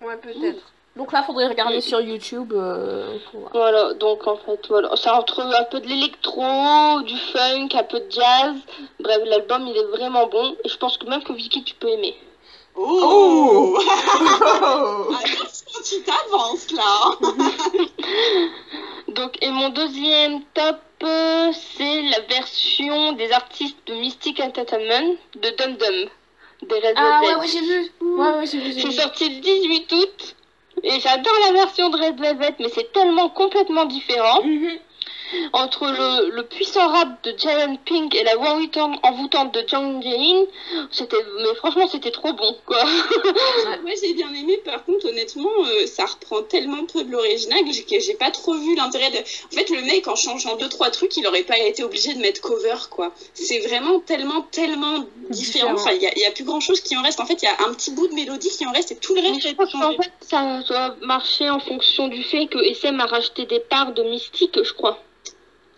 Ouais, peut-être. Donc là, faudrait regarder sur YouTube euh, pour voir. Voilà, donc en fait, voilà. Ça entre un peu de l'électro, du funk, un peu de jazz. Bref, l'album, il est vraiment bon. Et je pense que même que Vicky, tu peux aimer. Oh, Attention, tu t'avances là. Donc, et mon deuxième top, euh, c'est la version des artistes de Mystic Entertainment de Dum Dum. Des Red Ah Velvet. ouais, ouais, j'ai vu. Ouais, ouais, j'ai vu, C'est sorti le 18 août. Et j'adore la version de Red Velvet, mais c'est tellement complètement différent. Mhm. Entre le, le puissant rap de Giant Pink et la voix envoûtante- envoûtante de Jang Jae-in, c'était, mais franchement, c'était trop bon, quoi. Moi j'ai bien aimé, par contre honnêtement euh, ça reprend tellement peu de l'original que j'ai- pas trop vu l'intérêt de... En fait le mec en changeant deux trois trucs il aurait pas été obligé de mettre cover quoi. C'est vraiment tellement tellement différent, Différent. enfin il y a, il y a plus grand chose qui en reste. En fait il y a un petit bout de mélodie qui en reste et tout le Mais reste je pense qu'en fait, ça doit marcher en fonction du fait que SM a racheté des parts de Mystique, je crois.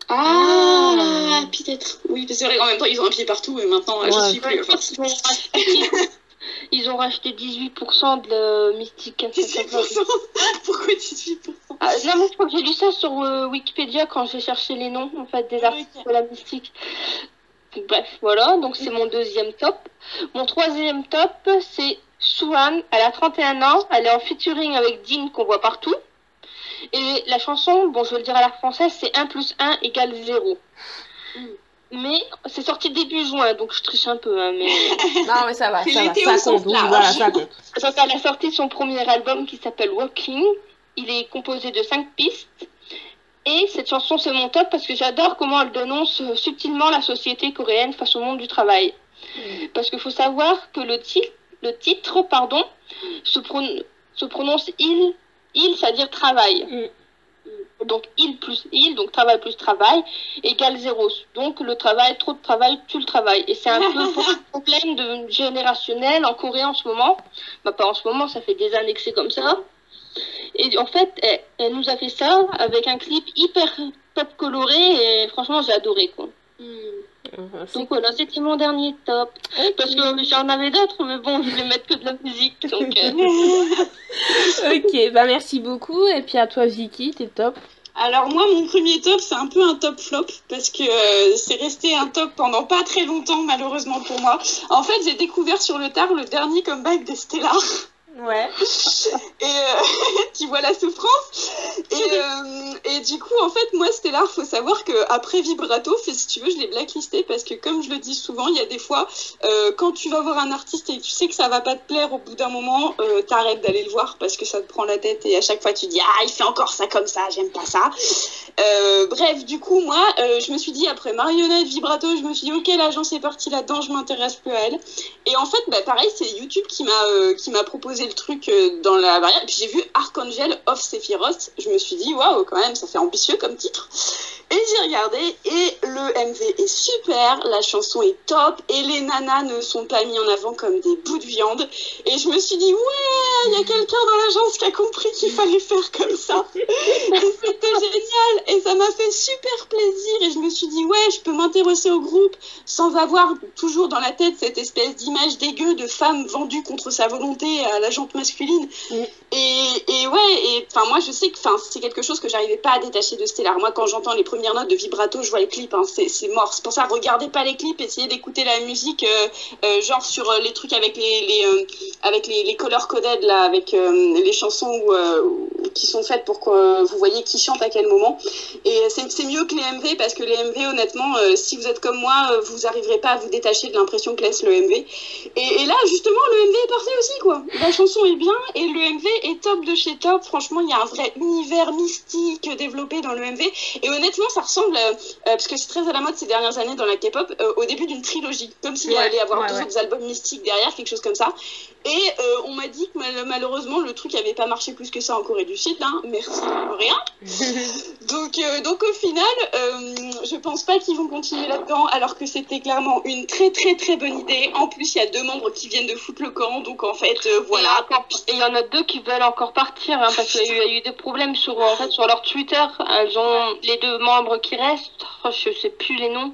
Ah, peut-être. Oui, c'est vrai, en même temps ils ont un pied partout et maintenant Ouais. j'y suis plus. Enfin, Ils ont racheté, ils ont racheté 18% de Mystique Entertainment. 18%. Pourquoi 18% Ah, non, mais je crois que j'ai lu ça sur euh, Wikipédia quand j'ai cherché les noms en fait des artistes Ok. de la mystique. Bref, voilà, donc c'est mon deuxième top. Mon troisième top, c'est Suhan. Elle a 31 ans, elle est en featuring avec Dean qu'on voit partout. Et la chanson, bon, je vais le dire à la française, c'est 1 plus 1 égale 0. Mais c'est sorti début juin, donc je triche un peu. Hein, mais... Non, mais ça va, ça va, ça compte. Voilà, ça compte. Donc elle a sorti son premier album qui s'appelle Walking. Il est composé de cinq pistes. Et cette chanson, c'est mon top parce que j'adore comment elle dénonce euh, subtilement la société coréenne face au monde du travail. Parce qu'il faut savoir que le, titre, le titre pardon, se, pron- se prononce il, il c'est-à-dire travail. Mm. Donc il plus il, donc travail plus travail, égale zéro. Donc le travail, trop de travail, tu le travail. Et c'est un peu un problème de générationnel en Corée en ce moment. Bah pas en ce moment, ça fait des années que c'est comme ça. Et en fait, elle, elle nous a fait ça avec un clip hyper pop coloré et franchement j'ai adoré quoi. C'est Donc voilà, c'était mon dernier top. Parce que j'en avais d'autres, mais bon, je vais mettre que de la musique. Donc, euh, Ok, bah merci beaucoup. Et puis à toi, Vicky, t'es top. Alors moi, mon premier top, c'est un peu un top flop parce que euh, c'est resté un top pendant pas très longtemps, malheureusement pour moi. En fait, j'ai découvert sur le tard le dernier comeback des Stellar. Ouais. Et euh, tu vois la souffrance. Et, euh, et du coup, en fait, moi, Stellar, faut savoir que après Vibrato, si tu veux, je l'ai blacklisté parce que, comme je le dis souvent, il y a des fois, euh, quand tu vas voir un artiste et tu sais que ça va pas te plaire, au bout d'un moment, euh, t'arrêtes d'aller le voir parce que ça te prend la tête et à chaque fois tu dis ah il fait encore ça comme ça, j'aime pas ça. Euh, bref, du coup, moi, euh, je me suis dit après Marionnette, Vibrato, je me suis dit ok, l'agence est partie là-dedans, je m'intéresse plus à elle. Et en fait, bah, pareil, c'est YouTube qui m'a euh, qui m'a proposé le truc euh, dans la variable. Puis j'ai vu Archangel of Sephiroth. Je me suis dit waouh, quand même, ça fait ambitieux comme titre. Et j'ai regardé et le MV est super, la chanson est top et les nanas ne sont pas mis en avant comme des bouts de viande. Et je me suis dit ouais, il y a quelqu'un dans l'agence qui a compris qu'il fallait faire comme ça. Et c'était génial et ça m'a fait super plaisir et je me suis dit ouais, je peux m'intéresser au groupe sans avoir toujours dans la tête cette espèce d'image dégueu de femme vendue contre sa volonté à la jante masculine. Mm. Et, et ouais, et enfin moi je sais que c'est quelque chose que j'arrivais pas à détacher de Stellar. Moi quand j'entends les premières notes de vibrato, je vois les clips, hein, c'est mort. C'est pour ça regardez pas les clips, essayez d'écouter la musique euh, euh, genre sur euh, les trucs avec les, les euh, avec les, les color coded là, avec les chansons où, qui sont faites pour que vous voyez qui chante à quel moment. Et c'est mieux que les MV parce que les MV honnêtement, si vous êtes comme moi, vous arriverez pas à vous détacher de l'impression que laisse le MV. Et, et là, justement, le MV est parfait aussi, quoi. La chanson est bien et le MV est top de chez top. Franchement, il y a un vrai univers mystique développé dans le MV. Et honnêtement, ça ressemble, euh, parce que c'est très à la mode ces dernières années dans la K-pop, euh, au début d'une trilogie. Comme s'il Ouais, allait y avoir ouais, deux ouais. autres albums mystiques derrière, quelque chose comme ça. Et euh, on m'a dit que mal- malheureusement, le truc avait pas marché plus que ça en Corée du Sud. Hein. Merci, rien. Donc, donc au final, je pense pas qu'ils vont continuer là-dedans, alors que c'était clairement une très très très bonne idée. En plus, il y a deux membres qui viennent de foutre le camp, donc en fait, voilà. Et encore- il y en a deux qui veulent encore partir, hein, parce qu'il y, a eu- il y a eu des problèmes sur, en fait, sur leur Twitter. Elles ont les deux membres qui restent, oh, je sais plus les noms,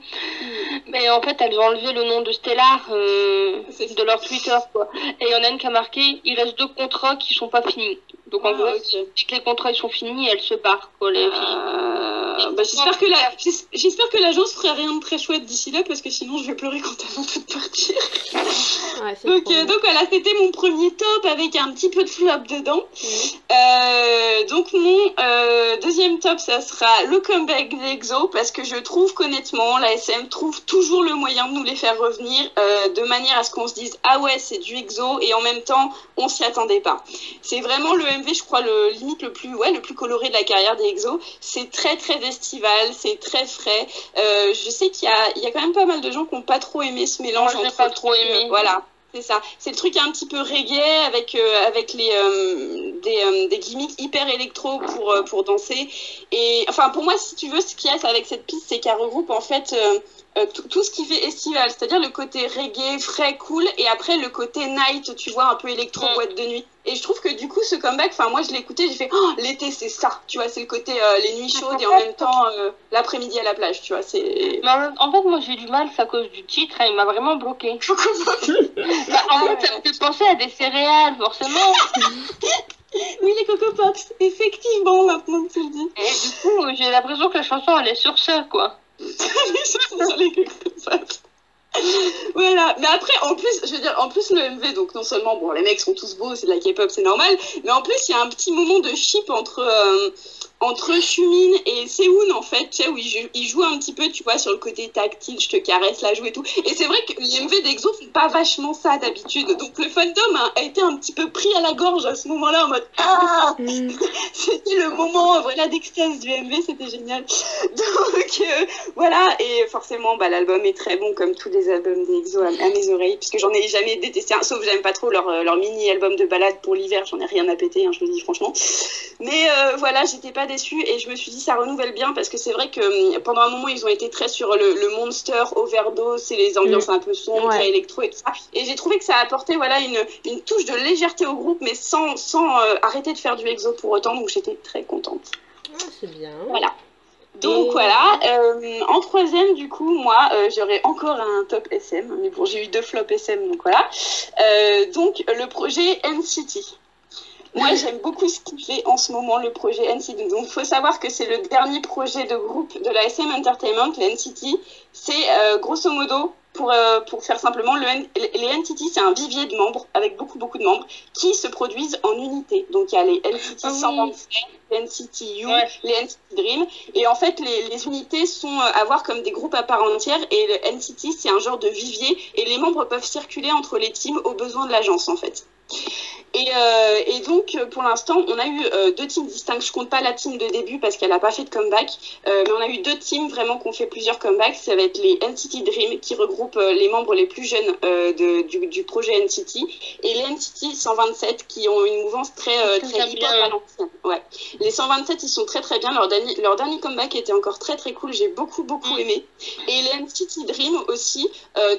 mais en fait elles ont enlevé le nom de Stellar euh, de leur Twitter, quoi. Et il y en a une qui a marqué, il reste deux contrats qui sont pas finis. Donc en Ah, gros, ok. dès que les contrats ils sont finis, elles se barrent, quoi, les filles. Euh, bah, j'espère que la, j'es- j'espère que l'agence ferait rien de très chouette d'ici là, parce que sinon je vais pleurer quand elles vont toutes partir. Ouais, euh, donc voilà, c'était mon premier top avec un petit peu de flop dedans. Euh, donc mon euh, deuxième top, ça sera le comeback d'EXO parce que je trouve qu'honnêtement, la SM trouve toujours le moyen de nous les faire revenir euh, de manière à ce qu'on se dise ah ouais c'est du EXO et en même temps on s'y attendait pas. C'est vraiment le MV, je crois le limite le plus ouais le plus coloré de la carrière des EXO. C'est très très estival, c'est très frais. Euh, je sais qu'il y a il y a quand même pas mal de gens qui ont pas trop aimé ce mélange. Moi, entre pas trop aimé. euh, voilà. C'est ça. C'est le truc un petit peu reggae avec euh, avec les euh, des, euh, des gimmicks hyper électro pour euh, pour danser. Et enfin pour moi si tu veux ce qu'il y a avec cette piste c'est qu'elle regroupe en fait euh, euh, tout ce qui fait estival, c'est-à-dire le côté reggae frais cool et après le côté night, tu vois un peu électro boîte de nuit. Et je trouve que du coup ce comeback, enfin moi je l'ai écouté, j'ai fait oh, l'été c'est ça, tu vois c'est le côté euh, les nuits chaudes et en même temps euh, l'après-midi à la plage, tu vois c'est. En, fait, moi j'ai du mal, c'est à cause du titre, hein, il m'a vraiment bloqué. Bah, en Ah fait, ça me fait penser à des céréales, forcément. oui les Coco Pops, effectivement maintenant que tu le dis. Et du coup, j'ai l'impression que la chanson elle est sur ça, quoi. Sur les Coco Pops. Voilà, mais après, en plus, je veux dire, en plus, le MV, donc non seulement, bon, les mecs sont tous beaux, c'est de la K-pop, c'est normal, mais en plus, il y a un petit moment de ship entre, euh, entre Chumin et Seoun, en fait, tu sais, où ils, jou- ils jouent un petit peu, tu vois, sur le côté tactile, je te caresse la joue et tout. Et c'est vrai que les MV d'Exo font pas vachement ça d'habitude, donc le fandom a, a été un petit peu pris à la gorge à ce moment-là, en mode Ah Mhm. C'était le moment, voilà, d'extase du MV, c'était génial. Donc, euh, voilà, et forcément, bah, l'album est très bon, comme tous les albums d'EXO à, à mes oreilles, puisque j'en ai jamais détesté un, sauf que j'aime pas trop leur, euh, leur mini-album de balade pour l'hiver, j'en ai rien à péter, hein, je le dis franchement. Mais euh, voilà, j'étais pas déçue et je me suis dit ça renouvelle bien parce que c'est vrai que hum, pendant un moment ils ont été très sur le, le monster, overdose et les ambiances un peu sombres, Ouais. très électro et tout ça. Et j'ai trouvé que ça apportait voilà une, une touche de légèreté au groupe mais sans, sans euh, arrêter de faire du exo pour autant donc j'étais très contente. Ah, c'est bien. Voilà. Donc Et- voilà, euh, en troisième du coup, moi euh, j'aurais encore un top SM, mais bon j'ai eu deux flops SM donc voilà. Euh, donc le projet NCT. Moi j'aime beaucoup ce qu'il fait en ce moment le projet NCT. Donc il faut savoir que c'est le dernier projet de groupe de la SM Entertainment, le NCT. C'est euh, grosso modo, pour, euh, pour faire simplement, le N- les NCT c'est un vivier de membres avec beaucoup beaucoup de membres qui se produisent en unité. Donc il y a les NCT Ah oui. 127, les NCT U, Ouais. les NCT Dream. Et en fait, les, les unités sont euh, à voir comme des groupes à part entière. Et le NCT, c'est un genre de vivier. Et les membres peuvent circuler entre les teams aux besoins de l'agence, en fait. Et, euh, et donc, euh, pour l'instant, on a eu euh, deux teams distincts. Je compte pas la team de début parce qu'elle n'a pas fait de comeback. Euh, mais on a eu deux teams vraiment qui ont fait plusieurs comebacks. Ça va être les NCT Dream qui regroupent les membres les plus jeunes de, du, du projet NCT et les NCT 127 qui ont une mouvance très, Très à l'ancienne. Ouais. Les 127, ils sont très très bien. Leur dernier, leur dernier comeback était encore très très cool. J'ai beaucoup beaucoup Mm. aimé. Et les NCT Dream aussi,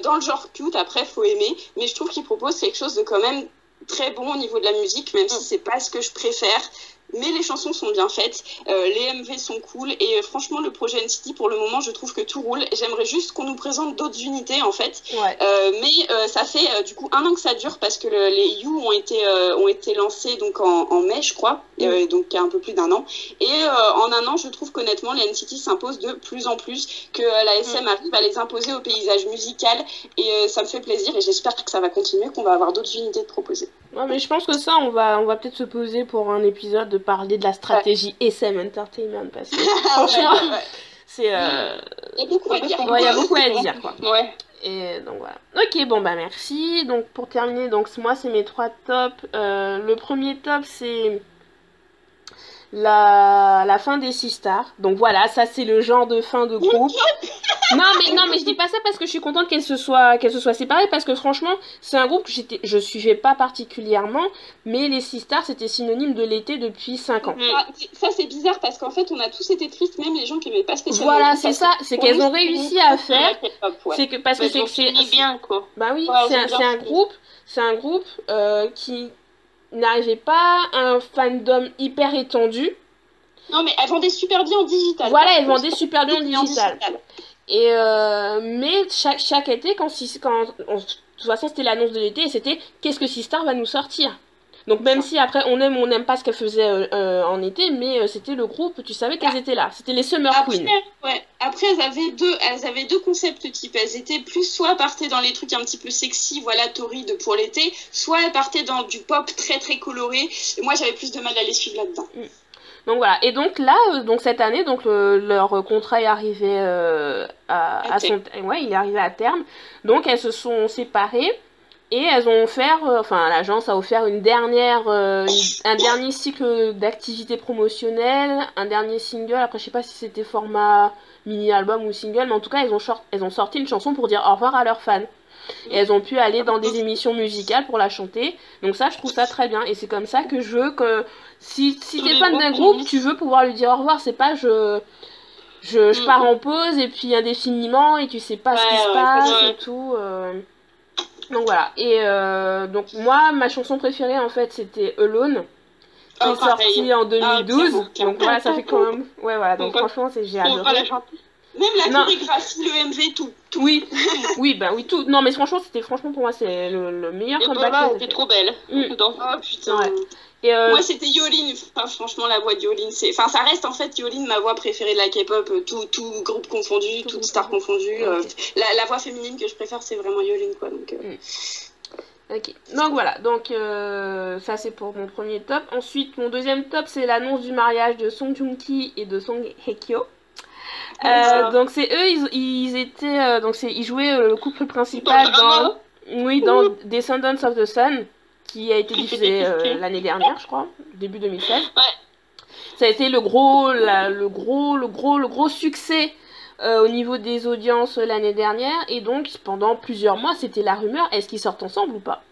dans le genre cute, après faut aimer. Mais je trouve qu'ils proposent quelque chose de quand même très bon au niveau de la musique, même si c'est pas ce que je préfère. Mais les chansons sont bien faites, euh, les MV sont cool et euh, franchement le projet NCT pour le moment je trouve que tout roule. J'aimerais juste qu'on nous présente d'autres unités en fait Ouais. euh, mais euh, ça fait du coup un an que ça dure parce que le- les You ont été ont été lancés donc en, en mai je crois euh, donc il y a un peu plus d'un an et en un an je trouve qu'honnêtement les NCT s'imposent de plus en plus que la SM arrive à les imposer au paysage musical et ça me fait plaisir et j'espère que ça va continuer qu'on va avoir d'autres unités de proposer. Ouais, mais je pense que ça, on va, on va peut-être se poser pour un épisode de parler de la stratégie SM Entertainment parce que franchement, Ouais, c'est. euh, Il y a beaucoup à dire. il y a beaucoup à dire quoi. Ouais. Et donc voilà. Ok, bon bah merci. Donc pour terminer, donc moi c'est mes trois tops. Euh, le premier top c'est la, la fin des Six Stars. Donc voilà, ça c'est le genre de fin de groupe. non mais non mais je dis pas ça parce que je suis contente qu'elle se soit qu'elle se soit séparée parce que franchement c'est un groupe que j'étais je suivais pas particulièrement mais les Six Stars c'était synonyme de l'été depuis 5 ans. Ah, ça c'est bizarre parce qu'en fait on a tous été tristes même les gens qui n'aimaient pas spécialement. Voilà, c'est ça, c'est qu'elles ont réussi à faire ouais. c'est que parce que Mais c'est ils que c'est bien, quoi. Bah oui, Ouais, c'est un, un groupe, c'est un groupe euh, qui n'arrivait pas à un fandom hyper étendu. Non mais elles vendaient super bien en digital. Voilà, elles vendaient super bien en digital. Et euh, mais chaque, chaque été, quand on- de toute façon c'était l'annonce de l'été, et c'était qu'est-ce que Sistar va nous sortir? Donc même si après on aime ou on n'aime pas ce qu'elle faisait euh, euh, en été, mais euh, c'était le groupe, tu savais qu'elles étaient là. C'était les Summer Après, Queens. ouais. Après, elles avaient deux, elles avaient deux concepts types. Elles étaient plus soit partaient dans les trucs un petit peu sexy, voilà, torrides pour l'été, soit elles partaient dans du pop très très coloré. Et moi, j'avais plus de mal à les suivre là-dedans. Donc voilà. Et donc là, donc cette année, donc le- leur contrat est arrivé euh, à, À à son, ouais, il est arrivé à terme. Donc elles se sont séparées et elles ont offert, euh, enfin l'agence a offert une dernière, euh, une- un dernier cycle d'activités promotionnelles, un dernier single. Après, je sais pas si c'était format mini album ou single, mais en tout cas, elles ont, short- elles ont sorti une chanson pour dire au revoir à leurs fans. Et elles ont pu aller dans des émissions musicales pour la chanter. Donc ça, je trouve ça très bien. Et c'est comme ça que je veux que si, si t'es fan d'un groupe, tu veux pouvoir lui dire au revoir. C'est pas je, je, je Mm. pars en pause et puis indéfiniment et tu sais pas ce qui Ouais, se passe ouais. et tout. euh. Donc voilà. Et euh, donc moi, ma chanson préférée en fait, c'était Alone. Qui Oh, est sortie en 2012. Pierrot, Pierrot. donc voilà, ça fait quand même. Ouais, voilà. Donc franchement, c'est j'ai adoré. Même la Non. chorégraphie, le MV, tout. Oui, oui, bah oui, tout. Non, mais franchement, c'était franchement pour moi, c'est le, le meilleur Et comeback. Qu'elles était trop belle. Mm. Oh putain. Ouais. Et euh, Moi, c'était Yolin. Enfin, franchement, la voix de Yolin, c'est. Enfin, ça reste en fait Yolin, ma voix préférée de la K-pop, euh, tout, tout groupe confondu, Tout toute star confondu. confondue. euh, Ok. la, la voix féminine que je préfère, c'est vraiment Yolin, quoi. Donc, euh, Ok, donc voilà, donc euh, ça c'est pour mon premier top. Ensuite, mon deuxième top, c'est l'annonce du mariage de Song Joong-ki et de Song Hye-kyo. Euh, donc c'est eux, ils, ils étaient, euh, donc c'est, ils jouaient euh, le couple principal Dans dans, oui, dans Descendants of the Sun, qui a été diffusé euh, l'année dernière, je crois, début 2016. Ouais. Ça a été le gros, la- le gros, le gros, le gros succès euh, au niveau des audiences euh, l'année dernière. Et donc, pendant plusieurs mois, c'était la rumeur est-ce qu'ils sortent ensemble ou pas?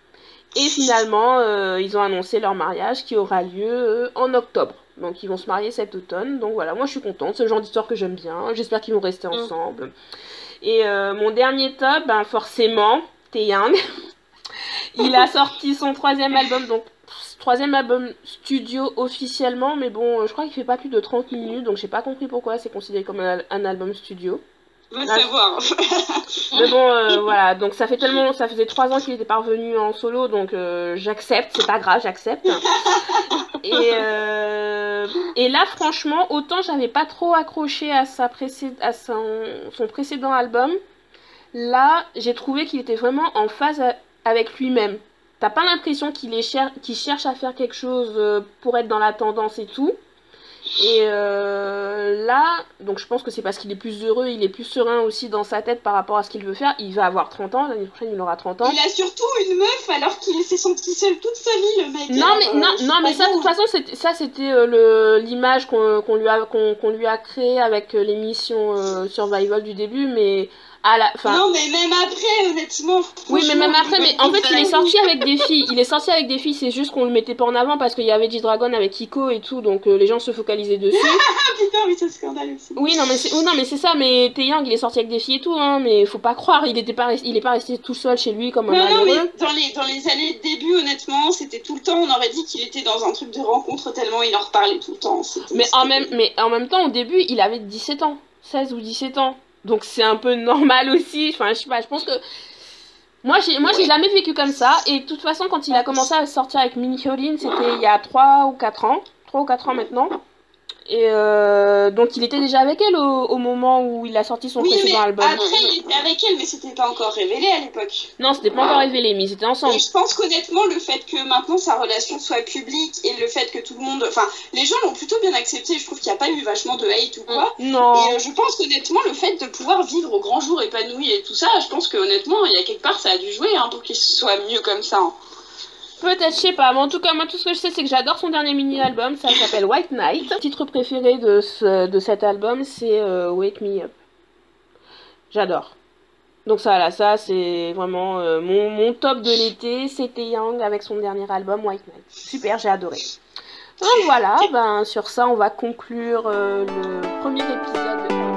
Et finalement, euh, ils ont annoncé leur mariage qui aura lieu en octobre. Donc ils vont se marier cet automne. Donc voilà, moi je suis contente. C'est le genre d'histoire que j'aime bien. J'espère qu'ils vont rester Mm. ensemble. Et euh, mon dernier top, ben forcément, Taeyang. Il a sorti son troisième album, donc troisième album studio officiellement, mais bon, je crois qu'il fait pas plus de 30 minutes, donc j'ai pas compris pourquoi c'est considéré comme un, un album studio. Va Ah. savoir. Mais bon, euh, voilà, donc ça fait tellement, ça faisait trois ans qu'il était parvenu en solo, donc euh, j'accepte, c'est pas grave, j'accepte. Et, euh, et là, franchement, autant j'avais pas trop accroché à, sa précé- à son, son précédent album, là, j'ai trouvé qu'il était vraiment en phase a- avec lui-même. T'as pas l'impression qu'il cher- cherche à faire quelque chose euh, pour être dans la tendance et tout. Et euh, là, donc je pense que c'est parce qu'il est plus heureux, il est plus serein aussi dans sa tête par rapport à ce qu'il veut faire. Il va avoir 30 ans, l'année prochaine il aura 30 ans. Il a surtout une meuf alors qu'il s'est senti seul toute sa vie, le mec. Non mais, euh, non, non, mais ça, de toute façon, ça c'était euh, l'image qu'on lui, a lui a créée avec l'émission Survival du début, mais à la fin. Non, mais même après, honnêtement. Oui, mais même après, mais en fait, il est sorti avec des filles. Il est sorti avec des filles, c'est juste qu'on le mettait pas en avant parce qu'il y avait G-Dragon avec Kiko et tout, donc euh, les gens se focalisaient dessus. Ah putain, oui, c'est scandale aussi. Oui, non, mais c'est non, mais ça, mais Taeyang, il est sorti avec des filles et tout, hein, mais faut pas croire, il était pas, il est pas resté tout seul chez lui comme un Non, non, malheureux. mais dans les, dans les années de début, honnêtement, c'était tout le temps, on aurait dit qu'il était dans un truc de rencontre tellement il en reparlait tout le temps. Mais en même, mais en même temps, au début, il avait 17 ans, 16 ou 17 ans. Donc c'est un peu normal aussi. Enfin, je sais pas, je pense que. Moi, j'ai, moi, jamais vécu comme ça. Et de toute façon, quand il a commencé à sortir avec Mini Hyolyn, c'était il y a 3 ou 4 ans. 3 ou 4 ans maintenant. Et euh, donc il était déjà avec elle au, au moment où il a sorti son Oui, mais précédent album. après, il était avec elle, mais c'était pas encore révélé à l'époque. Non, c'était pas encore révélé, mais ils étaient ensemble. Et je pense qu'honnêtement, le fait que maintenant sa relation soit publique et le fait que tout le monde. Enfin, les gens l'ont plutôt bien accepté. Je trouve qu'il n'y a pas eu vachement de hate ou quoi. Non. Et euh, je pense qu'honnêtement, le fait de pouvoir vivre au grand jour épanoui et tout ça, je pense qu'honnêtement, il y a quelque part, ça a dû jouer hein, pour qu'il soit mieux comme ça. hein. Peut-être, je sais pas, mais en tout cas, moi, tout ce que je sais, c'est que j'adore son dernier mini-album, ça s'appelle White Knight. Le titre préféré de, ce, de cet album, c'est euh, Wake Me Up. J'adore. Donc ça, là, ça, c'est vraiment euh, mon, mon top de l'été, c'était Young avec son dernier album, White Knight. Super, j'ai adoré. Donc voilà, ben, sur ça, on va conclure euh, le premier épisode de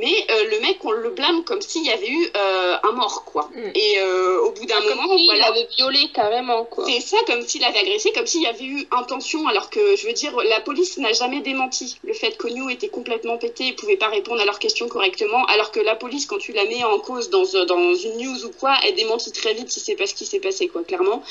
Mais euh, le mec, on le blâme comme s'il y avait eu euh, un mort, quoi. Mm. Et euh, au bout d'un Comme moment, s'il voilà. avait violé carrément, quoi. C'est ça, comme s'il avait agressé, comme s'il y avait eu intention, alors que, je veux dire, la police n'a jamais démenti le fait qu'Onyu était complètement pété et pouvait pas répondre à leurs questions correctement, alors que la police, quand tu la mets en cause dans, dans une news ou quoi, elle démentit très vite si c'est pas ce qui s'est passé, quoi, clairement.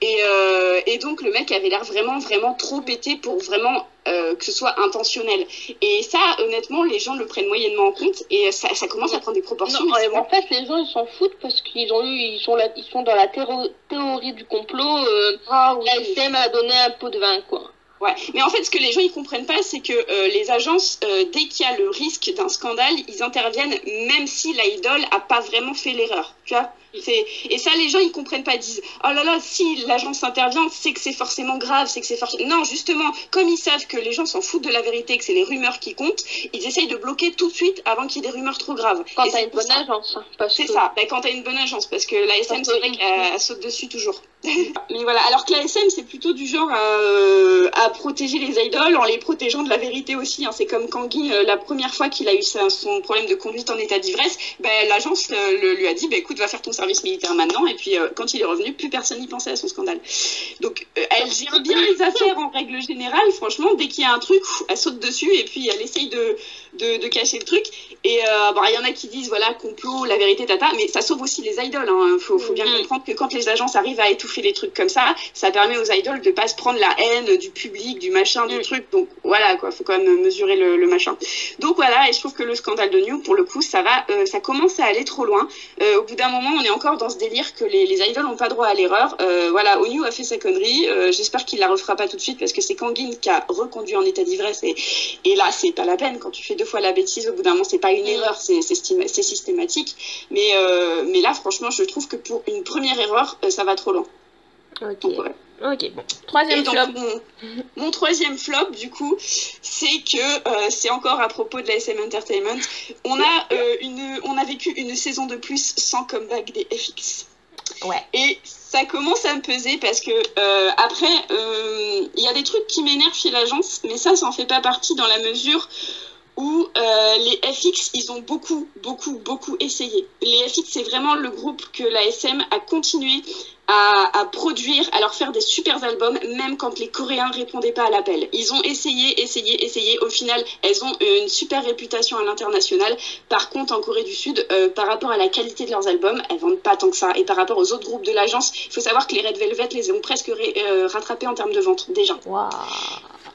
Et, euh, et donc, le mec avait l'air vraiment, vraiment trop pété pour vraiment euh, que ce soit intentionnel. Et ça, honnêtement, les gens le prennent moyennement en compte et ça, ça commence à prendre des proportions. Non, en fait, les gens ils s'en foutent parce qu'ils ont eu, ils sont là, ils sont dans la théorie du complot. Euh, Ah oui. la SM a donné un pot de vin, quoi. Ouais, mais en fait, ce que les gens ils comprennent pas, c'est que euh, les agences, euh, dès qu'il y a le risque d'un scandale, ils interviennent même si l'idole a pas vraiment fait l'erreur. Tu vois. Et ça, les gens ils comprennent pas. Ils disent Oh là là, si l'agence intervient, c'est que c'est forcément grave, c'est que c'est forcément. Non, justement, comme ils savent que les gens s'en foutent de la vérité, que c'est les rumeurs qui comptent, ils essayent de bloquer tout de suite avant qu'il y ait des rumeurs trop graves. Quand t'as une bonne ça- agence. hein, c'est que- ça, bah, quand t'as une bonne agence, parce que la SM, c'est vrai qu'elle elle saute dessus toujours. Mais voilà, alors que la SM, c'est plutôt du genre à, euh, à protéger les idoles en les protégeant de la vérité aussi. hein. C'est comme Kangin, euh, la première fois qu'il a eu son problème de conduite en état d'ivresse, bah, l'agence euh, lui a dit bah, écoute, va faire ton service militaire maintenant. Et puis, euh, quand il est revenu, plus personne n'y pensait à son scandale. Donc, euh, elle gère bien les affaires en règle générale. Franchement, dès qu'il y a un truc, elle saute dessus et puis elle essaye de, de cacher le truc. Et euh, bon, il y en a qui disent voilà, complot, la vérité, tata, mais ça sauve aussi les idoles. Hein. Faut, faut bien Mhm. comprendre que quand les agences arrivent à étouffer les trucs comme ça, ça permet aux idoles de pas se prendre la haine du public, du machin, du Mhm. truc. Donc voilà, quoi, faut quand même mesurer le, le machin. Donc voilà, et je trouve que le scandale de New, pour le coup, ça va, euh, ça commence à aller trop loin. Euh, au bout d'un moment, on est encore dans ce délire que les, les idoles n'ont pas droit à l'erreur. Euh, voilà, Onyu a fait sa connerie. J'espère qu'il la refera pas tout de suite parce que c'est Kangin qui a reconduit en état d'ivresse et, et là, c'est pas la peine. Quand tu fais deux fois la bêtise, au bout d'un moment, c'est pas une Mm. erreur, c'est systématique. Mais, euh, mais là, franchement, je trouve que pour une première erreur, euh, ça va trop loin. Ok. Donc, ouais. Ok, bon. Troisième donc, flop. mon, mon troisième flop, du coup, c'est que euh, c'est encore à propos de la SM Entertainment. On a, euh, une, on a vécu une saison de plus sans comeback des FX. Ouais. Et ça commence à me peser parce que euh, après, euh, il y a des trucs qui m'énervent chez l'agence, mais ça, ça en fait pas partie dans la mesure où euh, les FX, ils ont beaucoup, beaucoup, beaucoup essayé. Les FX, c'est vraiment le groupe que la SM a continué à, produire, à leur faire des super albums, même quand les Coréens répondaient pas à l'appel. Ils ont essayé, essayé, essayé. Au final, elles ont une super réputation à l'international. Par contre, en Corée du Sud, euh, par rapport à la qualité de leurs albums, elles vendent pas tant que ça. Et par rapport aux autres groupes de l'agence, il faut savoir que les Red Velvet les ont presque euh, rattrapés en termes de vente déjà. Waouh.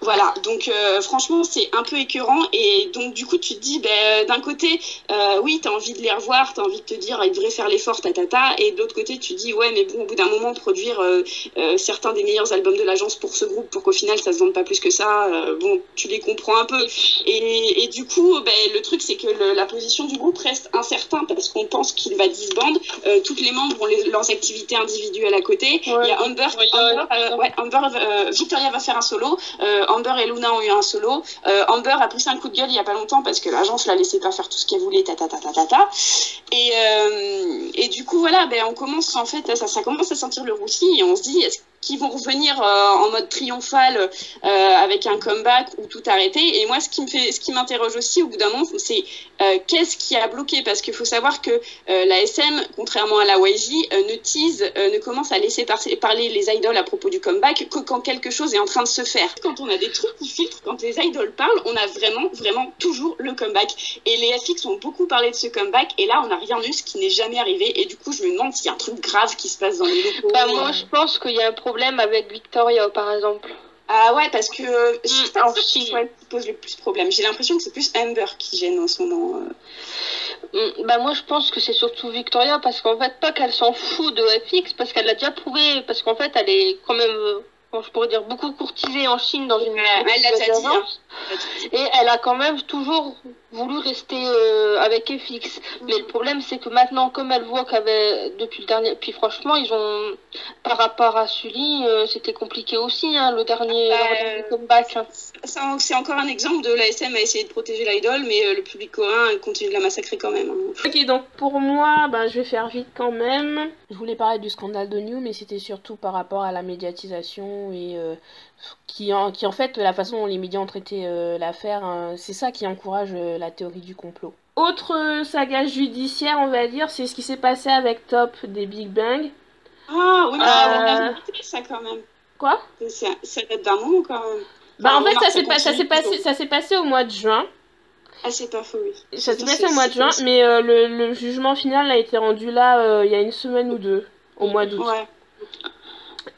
Voilà, donc euh, franchement, c'est un peu écœurant. Et donc, du coup, tu te dis, ben, d'un côté, euh, oui, tu as envie de les revoir, tu as envie de te dire, ils devraient faire l'effort, tatata. Et de l'autre côté, tu te dis, ouais, mais bon, au bout d'un moment, produire euh, euh, certains des meilleurs albums de l'agence pour ce groupe, pour qu'au final, ça se vende pas plus que ça, euh, bon, tu les comprends un peu. Et, et du coup, ben, le truc, c'est que le- la position du groupe reste incertain parce qu'on pense qu'il va disband. Euh, toutes les membres ont les- leurs activités individuelles à côté. Il y a Amber, Amber, euh, ouais, Amber, euh, Victoria va faire un solo. Amber et Luna ont eu un solo. Euh, Amber a poussé un coup de gueule il y a pas longtemps parce que l'agence la laissait pas faire tout ce qu'elle voulait, ta ta ta ta ta ta. Et, euh, et du coup voilà, ben on commence en fait, ça, ça commence à sentir le roussi et on se dit est-ce qu'ils vont revenir euh, en mode triomphal euh, avec un comeback ou tout arrêter Et moi ce qui me fait, ce qui m'interroge aussi au bout d'un moment, c'est euh, qu'est-ce qui a bloqué? Parce qu'il faut savoir que la SM, contrairement à la YG, ne tease, ne commence à laisser par- parler les idoles à propos du comeback que quand quelque chose est en train de se faire. Quand on a des trucs qui filtrent, quand les idoles parlent, on a vraiment, vraiment toujours le comeback. Et les FX ont beaucoup parlé de ce comeback, et là, on n'a rien eu, ce qui n'est jamais arrivé. Et du coup, je me demande s'il y a un truc grave qui se passe dans les locaux. Bah, moi, je pense qu'il y a un problème avec Victoria, par exemple. Ah ouais, parce que euh, je suis pas en sûre que ce Chine. soit elle qui pose le plus problème. J'ai l'impression que c'est plus Amber qui gêne en ce moment. euh. Mm, Bah moi je pense que c'est surtout Victoria parce qu'en fait pas qu'elle s'en fout de FX parce qu'elle l'a déjà prouvé parce qu'en fait elle est quand même euh, je pourrais dire beaucoup courtisée en Chine dans une Ouais, elle l'a déjà dit, hein. et elle a quand même toujours voulu rester euh, avec FX mais le problème c'est que maintenant comme elle voit qu'avait depuis le dernier puis franchement ils ont par rapport à Sully euh, c'était compliqué aussi hein, le dernier, Bah, leur dernier comeback hein. Ça, C'est encore un exemple de l'ASM à essayer de protéger l'idole, mais euh, le public coréen continue de la massacrer quand même. hein. Ok, donc pour moi, bah, je vais faire vite quand même. Je voulais parler du scandale de New, mais c'était surtout par rapport à la médiatisation et euh, qui, en, qui en fait, la façon dont les médias ont traité euh, l'affaire, hein, c'est ça qui encourage euh, la théorie du complot. Autre saga judiciaire, on va dire, c'est ce qui s'est passé avec Top des Big Bang. Ah oui, mais Euh. on a ça quand même. Quoi? Ça, date d'un moment quand même. Bah en fait, ça s'est pas- ça s'est passé, ça s'est passé au mois de juin. Ah, c'est pas faux, oui. Ça s'est passé au mois de juin, mais euh, le, le jugement final a été rendu là euh, il y a une semaine ou deux, au mois d'août. Ouais.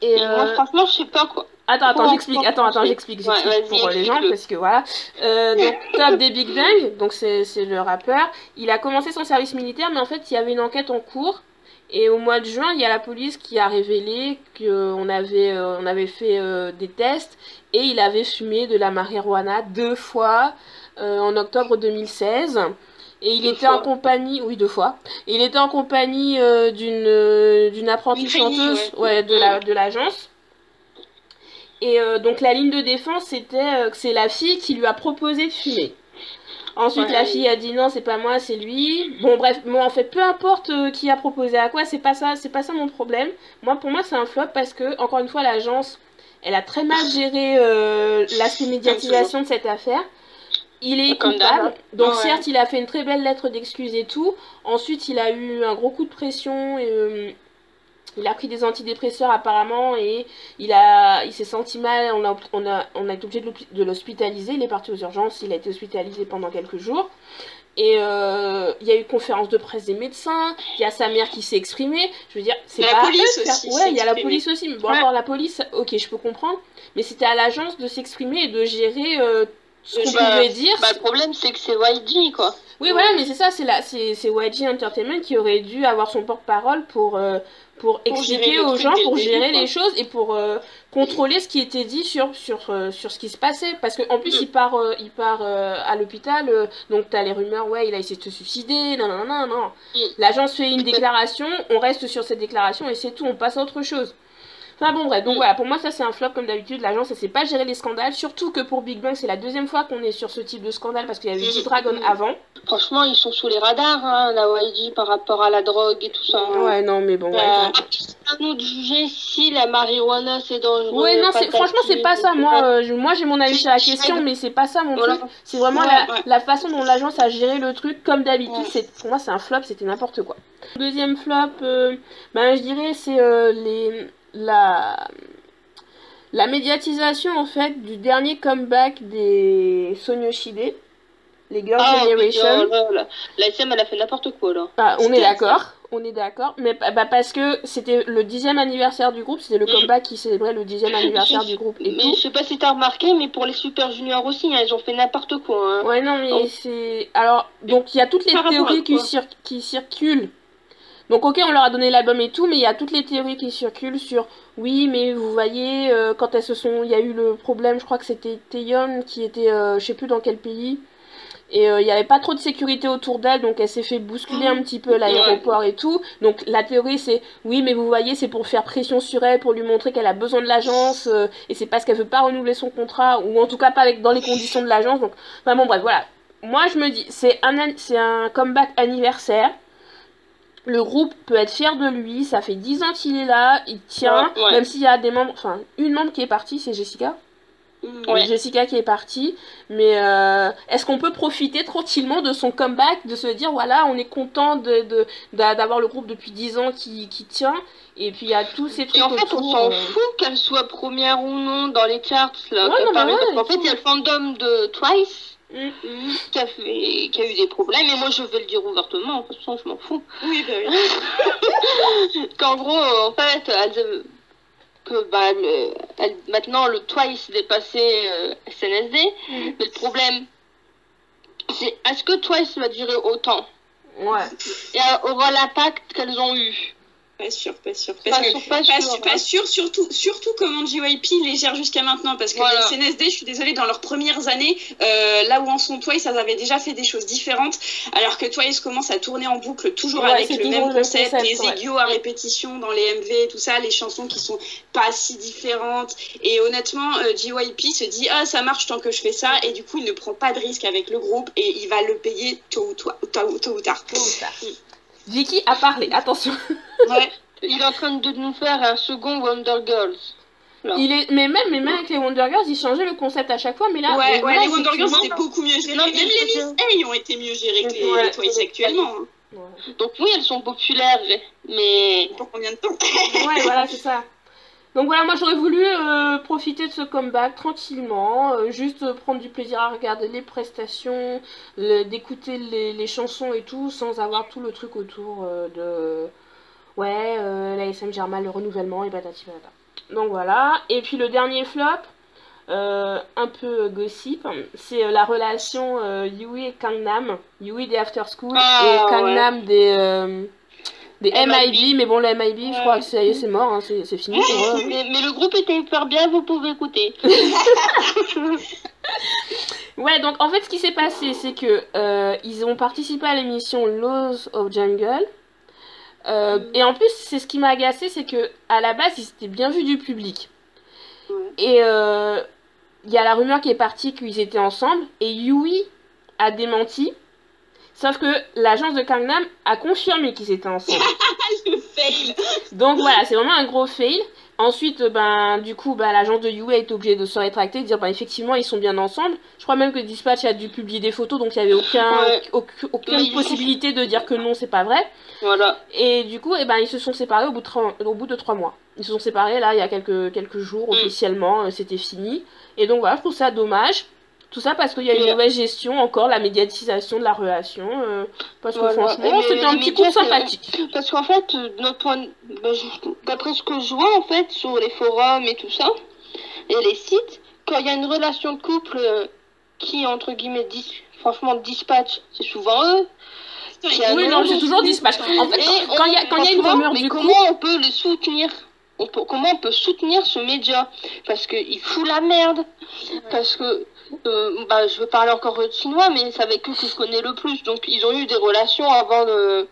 Et, Et moi euh, franchement je sais pas quoi Attends, attends, j'explique, attends, attends, j'explique, Ouais, j'explique pour les gens, parce que voilà. Euh, donc, Top des Big Bang, donc c'est c'est le rappeur, il a commencé son service militaire, mais en fait, il y avait une enquête en cours. Et au mois de juin, il y a la police qui a révélé qu'on avait, euh, on avait fait euh, des tests et il avait fumé de la marijuana deux fois euh, en octobre 2016. Et il Deux était en compagnie, oui deux fois. Et il était en compagnie euh, d'une euh, d'une apprentie chanteuse, ouais. ouais, de la de l'agence. Et euh, donc la ligne de défense c'était euh, que c'est la fille qui lui a proposé de fumer. Ensuite Ouais. la fille a dit non c'est pas moi c'est lui. Bon bref moi en fait peu importe euh, qui a proposé à quoi c'est pas ça c'est pas ça mon problème. Moi pour moi c'est un flop parce que encore une fois l'agence elle a très mal géré euh, l'aspect médiatisation de cette affaire. Il est Comme coupable. Donc Ouais. certes il a fait une très belle lettre d'excuse et tout. Ensuite il a eu un gros coup de pression et euh, il a pris des antidépresseurs apparemment et il a il s'est senti mal, on a, on a, on a été obligé de l'hospitaliser, il est parti aux urgences, il a été hospitalisé pendant quelques jours. Et euh, il y a eu conférence de presse des médecins, il y a sa mère qui s'est exprimée. Je veux dire, c'est La pas eux police aussi Ouais, il y a la police aussi. Mais bon, Ouais. encore la police, ok, je peux comprendre. Mais c'était à l'agence de s'exprimer et de gérer euh, ce qu'on Bah, pouvait dire. bah le problème c'est que c'est YG quoi Oui, voilà, mais c'est ça, la, c'est YG Entertainment qui aurait dû avoir son porte-parole pour, euh, pour expliquer aux gens, pour gérer les choses et pour euh, contrôler ce qui était dit sur, sur, euh, sur ce qui se passait. Parce qu'en plus, Mm. il part, euh, il part à l'hôpital, donc t'as les rumeurs, ouais, il a essayé de se suicider, non, non, non, non. Mm. L'agence fait une déclaration, on reste sur cette déclaration et c'est tout, on passe à autre chose. Enfin bon, bref, donc voilà, pour moi, ça c'est un flop comme d'habitude. L'agence, elle sait pas gérer les scandales. Surtout que pour Big Bang, c'est la deuxième fois qu'on est sur ce type de scandale parce qu'il y avait G-Dragon avant. Franchement, ils sont sous les radars, hein, la YG, par rapport à la drogue et tout ça. hein. Ouais, non, mais bon. ouais, Euh, ouais. c'est à nous de juger si la marijuana c'est dangereux. Ouais, non, franchement, c'est pas ça. Moi, euh, je- moi j'ai mon avis sur la question, mais c'est pas ça mon Voilà. truc. C'est vraiment Ouais, la, ouais. la façon dont l'agence a géré le truc. Comme d'habitude, c'est pour moi, c'est un flop, c'était n'importe quoi. Deuxième flop, euh, ben, je dirais, c'est euh, les, la, la médiatisation en fait du dernier comeback des Sonyoshide, les Girls' Ah, oui, Generation. oh là. La SM, elle a fait n'importe quoi là. Ah, on est d'accord, on est d'accord, mais bah, bah, parce que c'était le dixième anniversaire du groupe, c'était le Mm. comeback qui célébrait le dixième anniversaire du groupe et Mais tout. je sais pas si t'as remarqué, mais pour les Super Juniors aussi, hein, ils ont fait n'importe quoi. Hein. Ouais, non, mais c'est. Alors, donc il y a toutes les théories qui, quoi cir- qui circulent. Donc, ok, on leur a donné l'album et tout, mais il y a toutes les théories qui circulent sur. Oui, mais vous voyez, euh, quand elles se sont. Il y a eu le problème, je crois que c'était Taeyeon qui était. euh, je sais plus dans quel pays. Et euh, il n'y avait pas trop de sécurité autour d'elle, donc elle s'est fait bousculer un petit peu l'aéroport et tout. Donc la théorie c'est oui, mais vous voyez, c'est pour faire pression sur elle, pour lui montrer qu'elle a besoin de l'agence, euh, et c'est parce qu'elle veut pas renouveler son contrat, ou en tout cas pas avec, dans les conditions de l'agence. Donc, enfin bon, bref, voilà. Moi je me dis, c'est un, c'est un comeback anniversaire. Le groupe peut être fier de lui, ça fait 10 ans qu'il est là, il tient, Ouais, ouais. même s'il y a des membres, enfin une membre qui est partie, c'est Jessica. Mm. Ouais. Jessica qui est partie, mais euh, est-ce qu'on peut profiter tranquillement de son comeback, de se dire voilà, on est content de, de- d'avoir le groupe depuis 10 ans qui, qui tient, et puis il y a tous ces trucs Et en fait, on s'en euh, fout qu'elle soit première ou non dans les charts. Là, Ouais, non, mais ouais, et fait, il y a le fandom de Twice mm. Mm. qui a, fait, qui a eu des problèmes. Et moi, je vais le dire ouvertement, de toute façon, je m'en fous. Oui, bah oui. Qu'en gros, en fait, elles, euh, que bah, le, elle- maintenant le Twice dépassait euh, SNSD. Mhm. Mais le problème, c'est est-ce que Twice va durer autant? Ouais. et euh, aura l'impact qu'elles ont eu Pas sûr, pas sûr. Pas que- sûr, pas pas, sûr, sûr, hein. pas sûr, surtout, surtout comment JYP les gère jusqu'à maintenant. Parce que Voilà. les SNSD, je suis désolée, dans leurs premières années, euh, là où en sont Twice, ça avait déjà fait des choses différentes. Alors que Twice commence à tourner en boucle, toujours Ouais, avec le toujours même le concept, concept, les ouais. égos à répétition dans les MV et tout ça, les chansons qui sont pas si différentes. Et honnêtement, euh, JYP se dit, ah, ça marche tant que je fais ça. Et du coup, il ne prend pas de risque avec le groupe et il va le payer tôt ou, tôt, tôt- tôt ou tard. Tôt ou tard. Vicky a parlé, attention. Ouais. Il est en train de nous faire un second Wonder Girls. Il est, mais même, mais même avec les Wonder Girls, ils changeaient le concept à chaque fois, mais là, ouais, mais ouais, voilà, les Wonder Girls étaient beaucoup mieux gérés. Non, Même les Miss A ont été mieux gérés que les, Ouais. les Twice actuellement. hein. Ouais. Donc oui, elles sont populaires, mais Pour combien de temps Ouais, voilà, c'est ça. Donc voilà, moi j'aurais voulu euh, profiter de ce comeback tranquillement, euh, juste euh, prendre du plaisir à regarder les prestations, le- d'écouter les, les chansons et tout, sans avoir tout le truc autour euh, de. Ouais, euh, la SM gère mal le renouvellement et patati patata. Donc voilà. Et puis le dernier flop, euh, un peu gossip, c'est euh, la relation euh, Yui et Kangnam. Yui des After School Ah, et Kangnam des. euh, des MIB. Mais bon, le MIB, je crois que ça y est, c'est mort, hein, c'est c'est fini mais, mais le groupe était hyper bien, vous pouvez écouter. Ouais, donc en fait, ce qui s'est passé, c'est que euh, ils ont participé à l'émission Laws of Jungle. Euh, Et en plus, c'est ce qui m'a agacé, c'est que à la base, ils étaient bien vus du public. Ouais. Et euh, il y a la rumeur qui est partie qu'ils étaient ensemble, et Yui a démenti. Sauf que l'agence de Gangnam a confirmé qu'ils étaient ensemble. Le fail Donc voilà, c'est vraiment un gros fail. Ensuite, ben, du coup, ben, l'agence de a été obligée de se rétracter, de dire, ben, effectivement, ils sont bien ensemble. Je crois même que Dispatch a dû publier des photos, donc il n'y avait aucun, Ouais. aucun- aucune Oui. possibilité de dire que non, c'est pas vrai. Voilà. Et du coup, eh ben, ils se sont séparés au bout de, trois- au bout de trois mois. Ils se sont séparés, là, il y a quelques, quelques jours, Mm. officiellement, euh, c'était fini. Et donc voilà, je trouve ça dommage. Tout ça parce qu'il y a une mauvaise gestion, encore, la médiatisation de la relation. euh, parce que Voilà. franchement, c'était un petit coup sympathique. Parce qu'en fait, euh, notre point, bah, d'après ce que je vois en fait sur les forums et tout ça, et les sites, quand il y a une relation de couple euh, qui entre guillemets dis, franchement dispatch, c'est souvent eux. Oui, non, c'est toujours dispatch. En fait, Et quand- il y a, quand il y a une rumeur mais du coup. comment on peut les soutenir? On peut, comment on peut soutenir ce média? Parce qu'il fout la merde. Parce que, euh, bah, je veux parler encore de chinois, mais c'est avec eux que je connais le plus. Donc, ils ont eu des relations avant, le,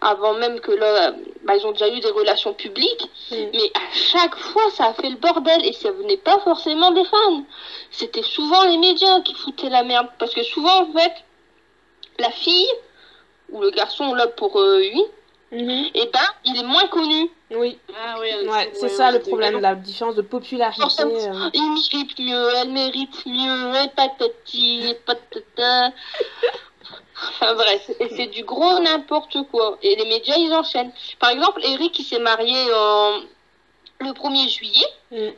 avant même que là, bah, ils ont déjà eu des relations publiques. Mm. Mais à chaque fois, ça a fait le bordel et ça venait pas forcément des fans. C'était souvent les médias qui foutaient la merde. Parce que souvent, en fait, la fille ou le garçon, là, pour euh, lui, Mhm. eh ben, il est moins connu. Oui, Ah oui, ouais, c'est ça le problème, la différence de popularité. Euh. Il mérite mieux, elle mérite mieux, et patati, patata. Enfin bref, et c'est du gros n'importe quoi. Et les médias, ils enchaînent. Par exemple, Eric, il s'est marié en... le 1er juillet. Mm.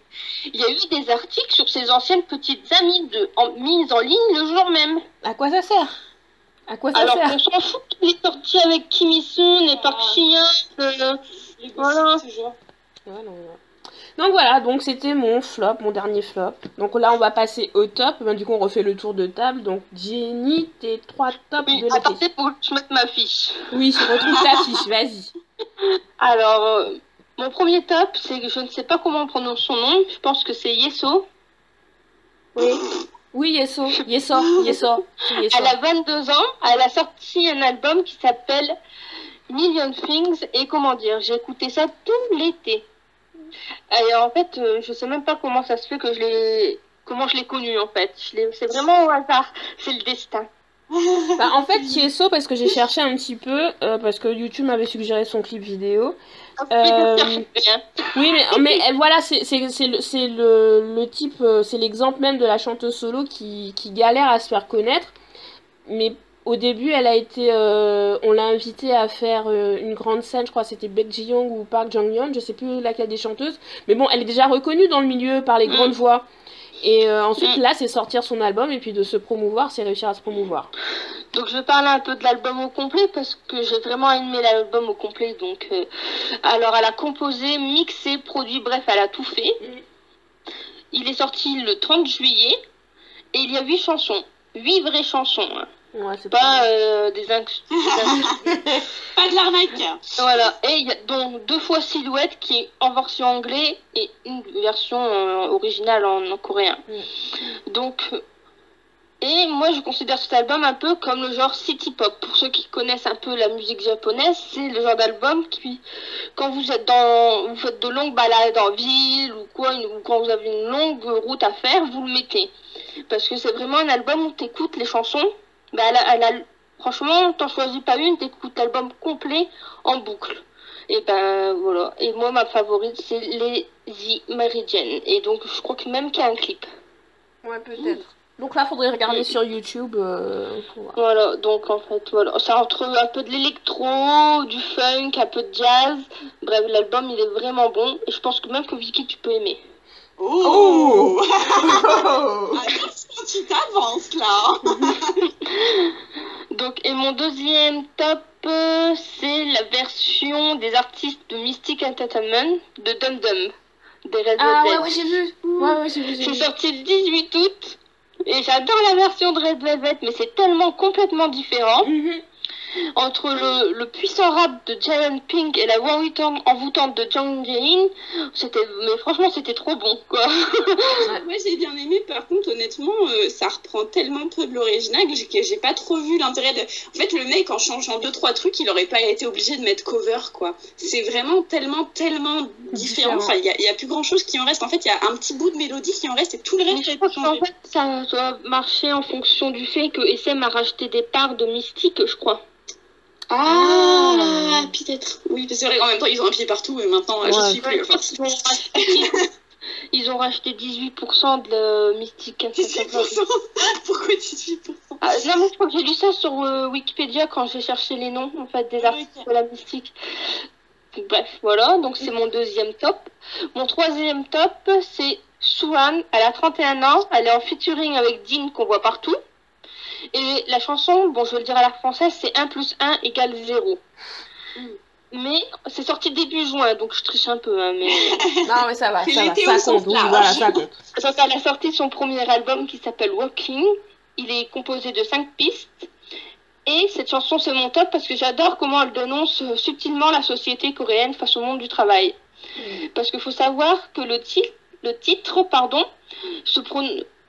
Il y a eu des articles sur ses anciennes petites amies de... en... mises en ligne le jour même. À quoi ça sert? À quoi ça Alors sert qu'on s'en fout qu'il est sorti avec Kim Il-sun et Park. Ji-yeon. euh, Voilà. Ouais, non. Donc voilà, donc c'était mon flop, mon dernier flop. Donc là, on va passer au top. Ben, du coup, on refait le tour de table. Donc, Jenny, tes trois tops Oui, de l'été. attendez pour que je mette ma fiche. Oui, je retrouve ta fiche, vas-y. Alors, euh, mon premier top, c'est que je ne sais pas comment on prononce son nom. Je pense que c'est Yeso. Oui. Oui, Yeso, Yeso, Yeso. Elle a 22 ans. Elle a sorti un album qui s'appelle Million Things. Et comment dire, j'ai écouté ça tout l'été. Et en fait, euh, je sais même pas comment ça se fait que je l'ai. Comment je l'ai connu en fait. C'est vraiment au hasard. C'est le destin. Bah, en fait, Yeso, parce que j'ai cherché un petit peu, euh, parce que YouTube m'avait suggéré son clip vidéo. Euh. Oui, mais, mais euh, voilà, c'est le, le, type, euh, c'est l'exemple même de la chanteuse solo qui, qui galère à se faire connaître. Mais au début, elle a été, euh, on l'a invitée à faire euh, une grande scène, je crois que c'était Baek Ji-young ou Park Jong-yeon, je sais plus laquelle des chanteuses. Mais bon, elle est déjà reconnue dans le milieu par les Mm. grandes voix. Et euh, ensuite, Mm. là, c'est sortir son album et puis de se promouvoir, c'est réussir à se promouvoir. Donc je vais parler un peu de l'album au complet parce que j'ai vraiment aimé l'album au complet. Donc euh, alors elle a composé, mixé, produit, bref, elle a tout fait. Il est sorti le 30 juillet et il y a huit chansons, huit vraies chansons, hein. Ouais, c'est pas euh, des inc- des inc- Pas de l'arnaque. voilà. Et il y a donc deux fois Silhouette qui est en version anglais et une version euh, originale en, en coréen. Donc euh, et moi je considère cet album un peu comme le genre city pop. Pour ceux qui connaissent un peu la musique japonaise, c'est le genre d'album qui, quand vous êtes dans, vous faites de longues balades en ville ou quoi, une- ou quand vous avez une longue route à faire, vous le mettez. Parce que c'est vraiment un album où t'écoutes les chansons. Bah, elle a- elle a- franchement, t'en choisis pas une, t'écoutes l'album complet en boucle. Et ben voilà. Et moi ma favorite c'est les The Meridian. Et donc je crois que même qu'il y a un clip. Ouais, peut-être. Donc là, faudrait regarder sur YouTube euh, pour voir. Voilà, donc en fait, voilà. Ça entre un peu de l'électro, du funk, un peu de jazz. Bref, l'album il est vraiment bon. Et je pense que même que Vicky, tu peux aimer. Oh, Attention, tu t'avances là. Donc, et mon deuxième top, euh, c'est la version des artistes de Mystic Entertainment de Dum Dum. Des Red Ah Velvet. ouais, ouais, j'ai vu. Ouais, ouais, j'ai vu, j'ai C'est sorti le 18 août. Et j'adore la version de Red Velvet, mais c'est tellement complètement différent. Mhm. Entre le, le puissant rap de Giant Pink et la voix envoûtante- envoûtante de Jung Jae-in, c'était, mais franchement, c'était trop bon, quoi. Moi j'ai bien aimé, par contre honnêtement euh, ça reprend tellement peu de l'original que j'ai- que j'ai pas trop vu l'intérêt de... En fait le mec en changeant deux trois trucs il aurait pas été obligé de mettre cover quoi. C'est vraiment tellement tellement différent, Différent. enfin il y a, il y a plus grand chose qui en reste. En fait il y a un petit bout de mélodie qui en reste et tout le Mais reste je été qu'en fait, ça doit marcher en fonction du fait que SM a racheté des parts de Mystique, je crois. Ah, peut-être. Oui, c'est vrai, en même temps, ils ont un pied partout et maintenant, Ouais. je suis plus. Ils Enfin, ont racheté, ils ont racheté 18% de Mystique Entertainment. 18%. Pourquoi 18% Ah, non, mais je crois que j'ai lu ça sur euh, Wikipédia quand j'ai cherché les noms en fait, des Ah, artistes ok. de la mystique. Bref, voilà, donc c'est mon deuxième top. Mon troisième top, c'est Suhan. Elle a 31 ans, elle est en featuring avec Dean qu'on voit partout. Et la chanson, bon, je vais le dire à la française, c'est 1 plus 1 égale 0. Mais c'est sorti début juin, donc je triche un peu. Hein, mais... Non, mais ça va, ça va, ça compte. Voilà, ça compte. Donc elle a sorti son premier album qui s'appelle Walking. Il est composé de cinq pistes. Et cette chanson, c'est mon top parce que j'adore comment elle dénonce euh, subtilement la société coréenne face au monde du travail. Parce qu'il faut savoir que le, titre, le titre pardon, se,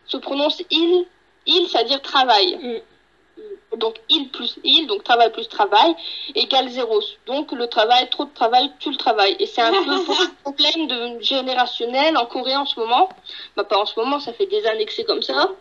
se prononce il, il, c'est-à-dire travail. Mm. Donc il plus il, donc travail plus travail, égale zéro. Donc le travail, trop de travail, tu le travail. Et c'est un peu un problème de générationnel en Corée en ce moment. Bah pas en ce moment, ça fait des années que c'est comme ça.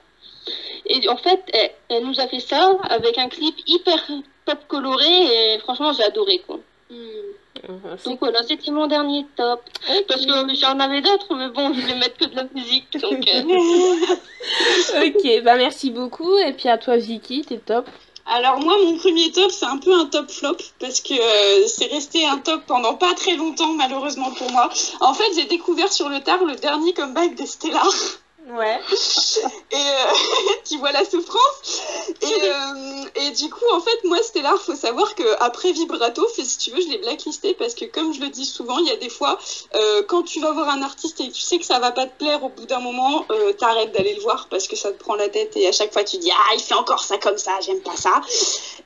Et en fait, elle, nous a fait ça avec un clip hyper top coloré et franchement j'ai adoré quoi. Hmm. Ah, donc voilà, c'était mon dernier top. Parce que j'en avais d'autres, mais bon, je vais mettre que de la musique. Donc, euh. ok, bah merci beaucoup. Et puis à toi, Vicky, t'es top. Alors moi, mon premier top, c'est un peu un top flop parce que euh, c'est resté un top pendant pas très longtemps, malheureusement pour moi. En fait, j'ai découvert sur le tard le dernier comeback des Stellar. Ouais. et euh, tu vois la souffrance. Et, euh, et, du coup, en fait, moi, Stellar, faut savoir que après Vibrato, si tu veux, je l'ai blacklisté parce que, comme je le dis souvent, il y a des fois, euh, quand tu vas voir un artiste et tu sais que ça va pas te plaire, au bout d'un moment, euh, t'arrêtes d'aller le voir parce que ça te prend la tête et à chaque fois tu dis ah il fait encore ça comme ça, j'aime pas ça.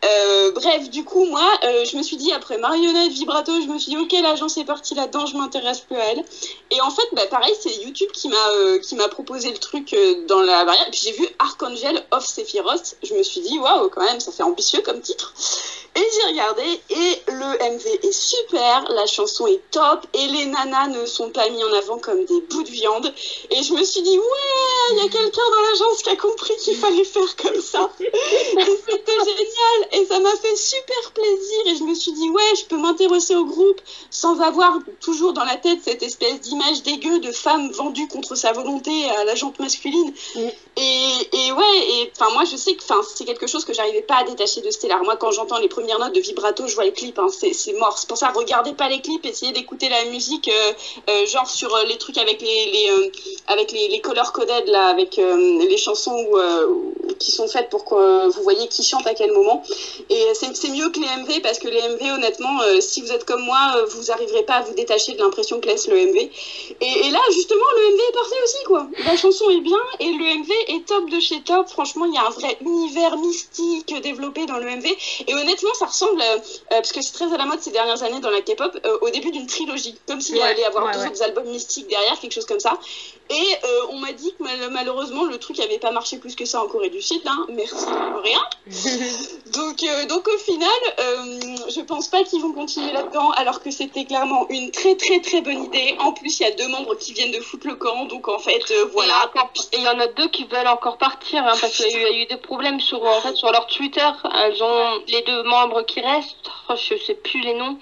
Euh, bref, du coup, moi, je me suis dit après Marionnette, Vibrato, je me suis dit ok, l'agence est partie là-dedans, je m'intéresse plus à elle. Et en fait, bah, pareil, c'est YouTube qui m'a proposé le truc euh, dans la variante. Puis j'ai vu Archangel of Sephiroth. Je me suis dit, waouh, quand même, ça fait ambitieux comme titre. Et j'ai regardé et le MV est super, la chanson est top et les nanas ne sont pas mis en avant comme des bouts de viande. Et je me suis dit, ouais, il y a quelqu'un dans l'agence qui a compris qu'il fallait faire comme ça. et c'était génial et ça m'a fait super plaisir. Et je me suis dit, ouais, je peux m'intéresser au groupe sans avoir toujours dans la tête cette espèce d'image dégueu de femme vendue contre sa volonté à la masculine. Mm. Et, et, ouais, et enfin moi je sais que c'est quelque chose que j'arrivais pas à détacher de Stellar. Moi quand j'entends les premières notes de vibrato, je vois les clips, hein, c'est mort. C'est pour ça, regardez pas les clips, essayez d'écouter la musique, euh, euh, genre sur euh, les trucs avec les, les avec les, les color coded là, avec les chansons qui sont faites pour que vous voyez qui chante à quel moment. Et c'est mieux que les MV parce que les MV, honnêtement, si vous êtes comme moi, vous arriverez pas à vous détacher de l'impression que laisse le MV. Et, et, là, justement, le MV est parfait aussi, quoi. Chanson est bien et le MV est top de chez top. Franchement, il y a un vrai univers mystique développé dans le MV. Et honnêtement, ça ressemble, euh, parce que c'est très à la mode ces dernières années dans la K-pop, euh, au début d'une trilogie. Comme s'il y allait avoir deux autres albums mystiques derrière, quelque chose comme ça. Et euh, on m'a dit que malheureusement, le truc n'avait pas marché plus que ça en Corée du Sud. Hein. Merci, rien. donc, donc au final, je pense pas qu'ils vont continuer là-dedans, alors que c'était clairement une très très très bonne idée. En plus, il y a deux membres qui viennent de foutre le camp. Donc en fait, voilà. Et il y en a deux qui veulent encore partir, hein, parce qu'il y, a eu des problèmes sur, en fait, sur leur Twitter. Elles ont les deux membres qui restent, oh, je sais plus les noms,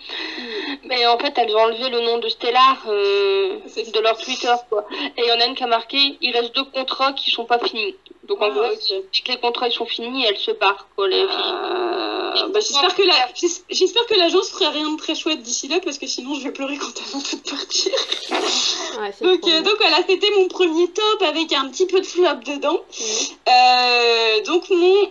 mais en fait, elles ont enlevé le nom de Stellar euh, de leur Twitter. Quoi. Et il y en a une qui a marqué il reste deux contrats qui sont pas finis. Donc en ah, gros, dès que les contrats ils sont finis, elles se barrent. Quoi, les euh, bah, j'espère que la, j'espère que l'agence ferait rien de très chouette d'ici là parce que sinon je vais pleurer quand elles vont toutes partir. donc, euh, donc voilà, c'était mon premier top avec un petit peu de flop dedans. Euh, donc mon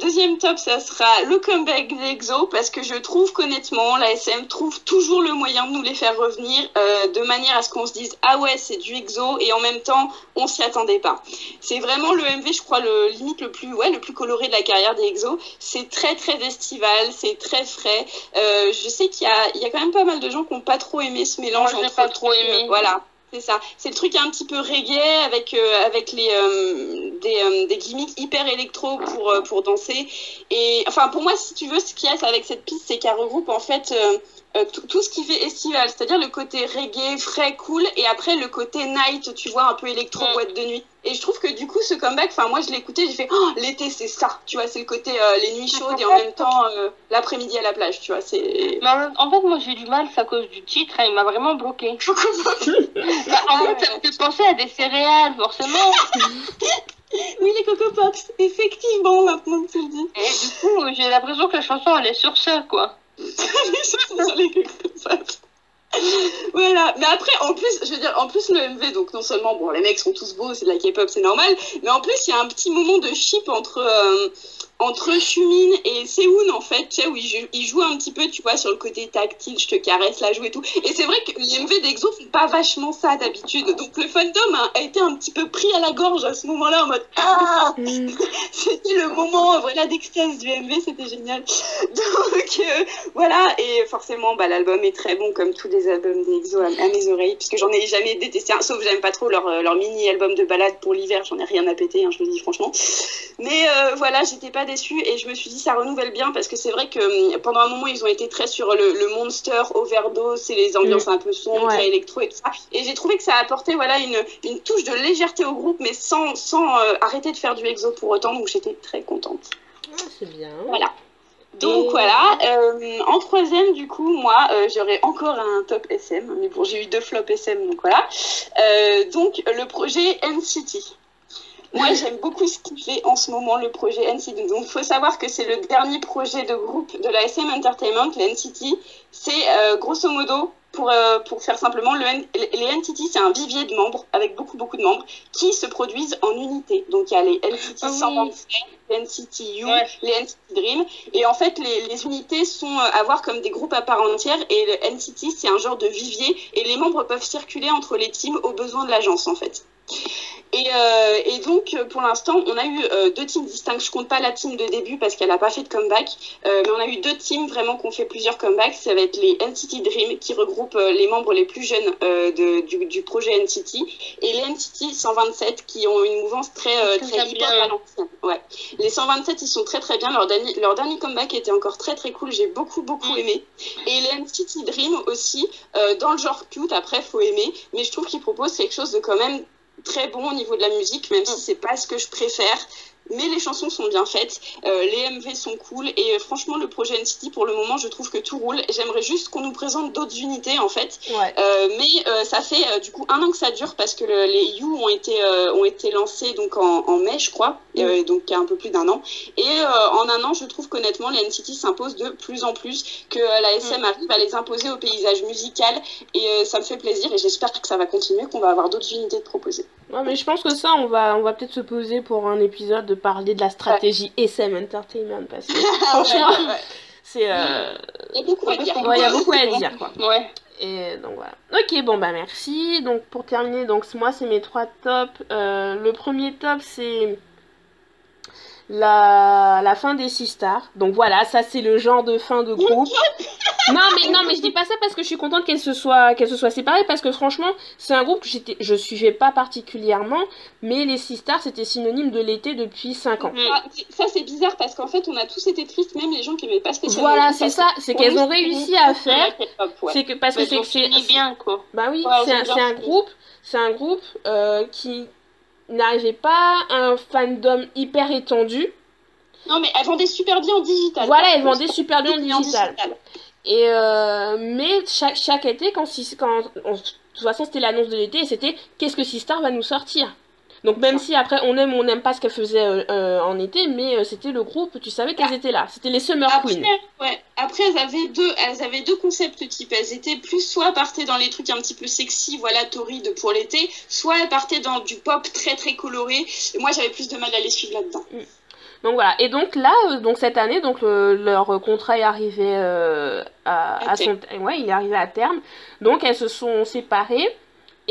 deuxième top, ça sera le comeback d'Exo parce que je trouve qu'honnêtement, la SM trouve toujours le moyen de nous les faire revenir de manière à ce qu'on se dise ah ouais c'est du Exo et en même temps on s'y attendait pas. C'est vraiment le je crois, le limite le plus, ouais, le plus coloré de la carrière des EXO. C'est très, très estival, c'est très frais. Euh, je sais qu'il y a, il y a quand même pas mal de gens qui n'ont pas trop aimé ce mélange. Moi, pas trop aimé. voilà. C'est ça. C'est le truc un petit peu reggae avec, euh, avec les, euh, des, des, gimmicks hyper électro pour, pour danser. Et enfin, pour moi, si tu veux, ce qu'il y a avec cette piste, c'est qu'elle regroupe en fait euh, tout ce qui fait estival, c'est-à-dire le côté reggae, frais, cool, et après le côté night, tu vois, un peu électro, boîte de nuit. Et je trouve que du coup, ce comeback, enfin, moi je l'ai écouté, j'ai fait, oh, l'été c'est ça, tu vois, c'est le côté euh, les nuits chaudes et en même temps euh, l'après-midi à la plage, tu vois, c'est. en fait, moi j'ai du mal, c'est à cause du titre, hein, il m'a vraiment bloqué. bah, en fait, ça me fait penser à des céréales, forcément. oui, les Coco Pops, effectivement, maintenant que tu le dis. Et du coup, j'ai l'impression que la chanson elle est sur ça, quoi. voilà, mais après, en plus, je veux dire, en plus, le MV, donc non seulement, bon, les mecs sont tous beaux, c'est de la K-pop, c'est normal, mais en plus, il y a un petit moment de chip entre, euh, entre Shumin et Seoun en fait, tu sais, où ils, jouent un petit peu, tu vois, sur le côté tactile, je te caresse la joue et tout. Et c'est vrai que les MV d'Exo font pas vachement ça d'habitude. Donc le fandom a, été un petit peu pris à la gorge à ce moment-là en mode Ah mm. C'était le moment voilà, d'extase du MV, c'était génial. Donc euh, voilà, et forcément, bah, l'album est très bon comme tous les albums d'Exo à, mes oreilles, puisque j'en ai jamais détesté un, sauf j'aime pas trop leur, leur mini-album de balade pour l'hiver, j'en ai rien à péter, hein, je le dis franchement. Mais euh, voilà, j'étais pas déçue et je me suis dit ça renouvelle bien parce que c'est vrai que hum, pendant un moment ils ont été très sur le, monster overdose et les ambiances mm. un peu sombres, électro et tout ça. Et j'ai trouvé que ça apportait voilà une, une, touche de légèreté au groupe, mais sans, sans euh, arrêter de faire du exo pour autant. Donc j'étais très contente. Ah, c'est bien. Voilà. Donc voilà, euh, en troisième du coup, moi j'aurais encore un top SM, mais bon j'ai eu deux flops SM donc voilà. donc le projet NCT. Moi, j'aime beaucoup ce qu'il fait en ce moment, le projet NCT. Donc, il faut savoir que c'est le dernier projet de groupe de la SM Entertainment, l'NCT. C'est euh, grosso modo, pour, euh, pour faire simplement, le les NCT, c'est un vivier de membres, avec beaucoup, beaucoup de membres, qui se produisent en unité. Donc, il y a les NCT 127, les NCT U, les NCT Dream. Et en fait, les, les unités sont euh, à voir comme des groupes à part entière. Et le NCT, c'est un genre de vivier. Et les membres peuvent circuler entre les teams aux besoins de l'agence, en fait. Et, euh, et, donc, pour l'instant, on a eu euh, deux teams distincts. Je compte pas la team de début parce qu'elle n'a pas fait de comeback, euh, mais on a eu deux teams vraiment qui ont fait plusieurs comebacks. Ça va être les NCT Dream qui regroupent les membres les plus jeunes de, du, du, projet NCT et les NCT 127 qui ont une mouvance très très hip Ouais. Les 127 ils sont très très bien. Leur dernier, leur dernier comeback était encore très très cool. J'ai beaucoup beaucoup mm. aimé. Et les NCT Dream aussi dans le genre cute. Après faut aimer, mais je trouve qu'ils proposent quelque chose de quand même très bon au niveau de la musique, même si c'est pas ce que je préfère mais les chansons sont bien faites, euh, les MV sont cool et euh, franchement le projet NCT pour le moment je trouve que tout roule. J'aimerais juste qu'on nous présente d'autres unités en fait, euh, mais ça fait du coup un an que ça dure parce que les You ont été ont été lancés donc en, mai je crois, mm. donc il y a un peu plus d'un an et en un an je trouve qu'honnêtement les NCT s'imposent de plus en plus, que la SM mm. arrive à les imposer au paysage musical et ça me fait plaisir et j'espère que ça va continuer, qu'on va avoir d'autres unités de proposer. Ouais, mais je pense que ça on va on va peut-être se poser pour un épisode de parler de la stratégie SM Entertainment parce que franchement, c'est. Euh, il y a beaucoup à dire. il y a beaucoup à dire, quoi. Ouais. Et donc voilà. Ok, bon bah merci. Donc pour terminer, donc moi c'est mes trois tops. Euh, le premier top c'est la, la fin des Six Stars. Donc voilà, ça c'est le genre de fin de groupe. non mais non mais je dis pas ça parce que je suis contente qu'elle se soit qu'elle se soit séparée parce que franchement c'est un groupe que j'étais je suivais pas particulièrement mais les Six Stars c'était synonyme de l'été depuis 5 ans. Ah, ça c'est bizarre parce qu'en fait on a tous été tristes même les gens qui n'aimaient pas spécialement. Voilà c'est ça c'est qu'elles ont réussi à faire c'est que parce que c'est c'est bien quoi. Bah oui c'est un, un groupe c'est un groupe euh, qui n'arrivait pas un fandom hyper étendu. Non, mais elles vendaient super bien en digital. Voilà, elles vendaient super bien en digital. Et euh, mais chaque, chaque été, quand, quand de toute façon c'était l'annonce de l'été, c'était qu'est-ce que Sistar va nous sortir? Donc même si après on aime ou on n'aime pas ce qu'elle faisait euh, euh, en été, mais euh, c'était le groupe, tu savais qu'elles étaient là. C'était les Summer Queens. Ouais. Après elles avaient deux, elles avaient deux concepts types. Elles étaient plus soit partaient dans les trucs un petit peu sexy, voilà torride pour l'été, soit elles partaient dans du pop très très coloré. Et moi j'avais plus de mal à les suivre là-dedans. Mm. Donc voilà. Et donc là, donc cette année, donc leur contrat est arrivé à, à son, ouais, il est arrivé à terme. Donc elles se sont séparées.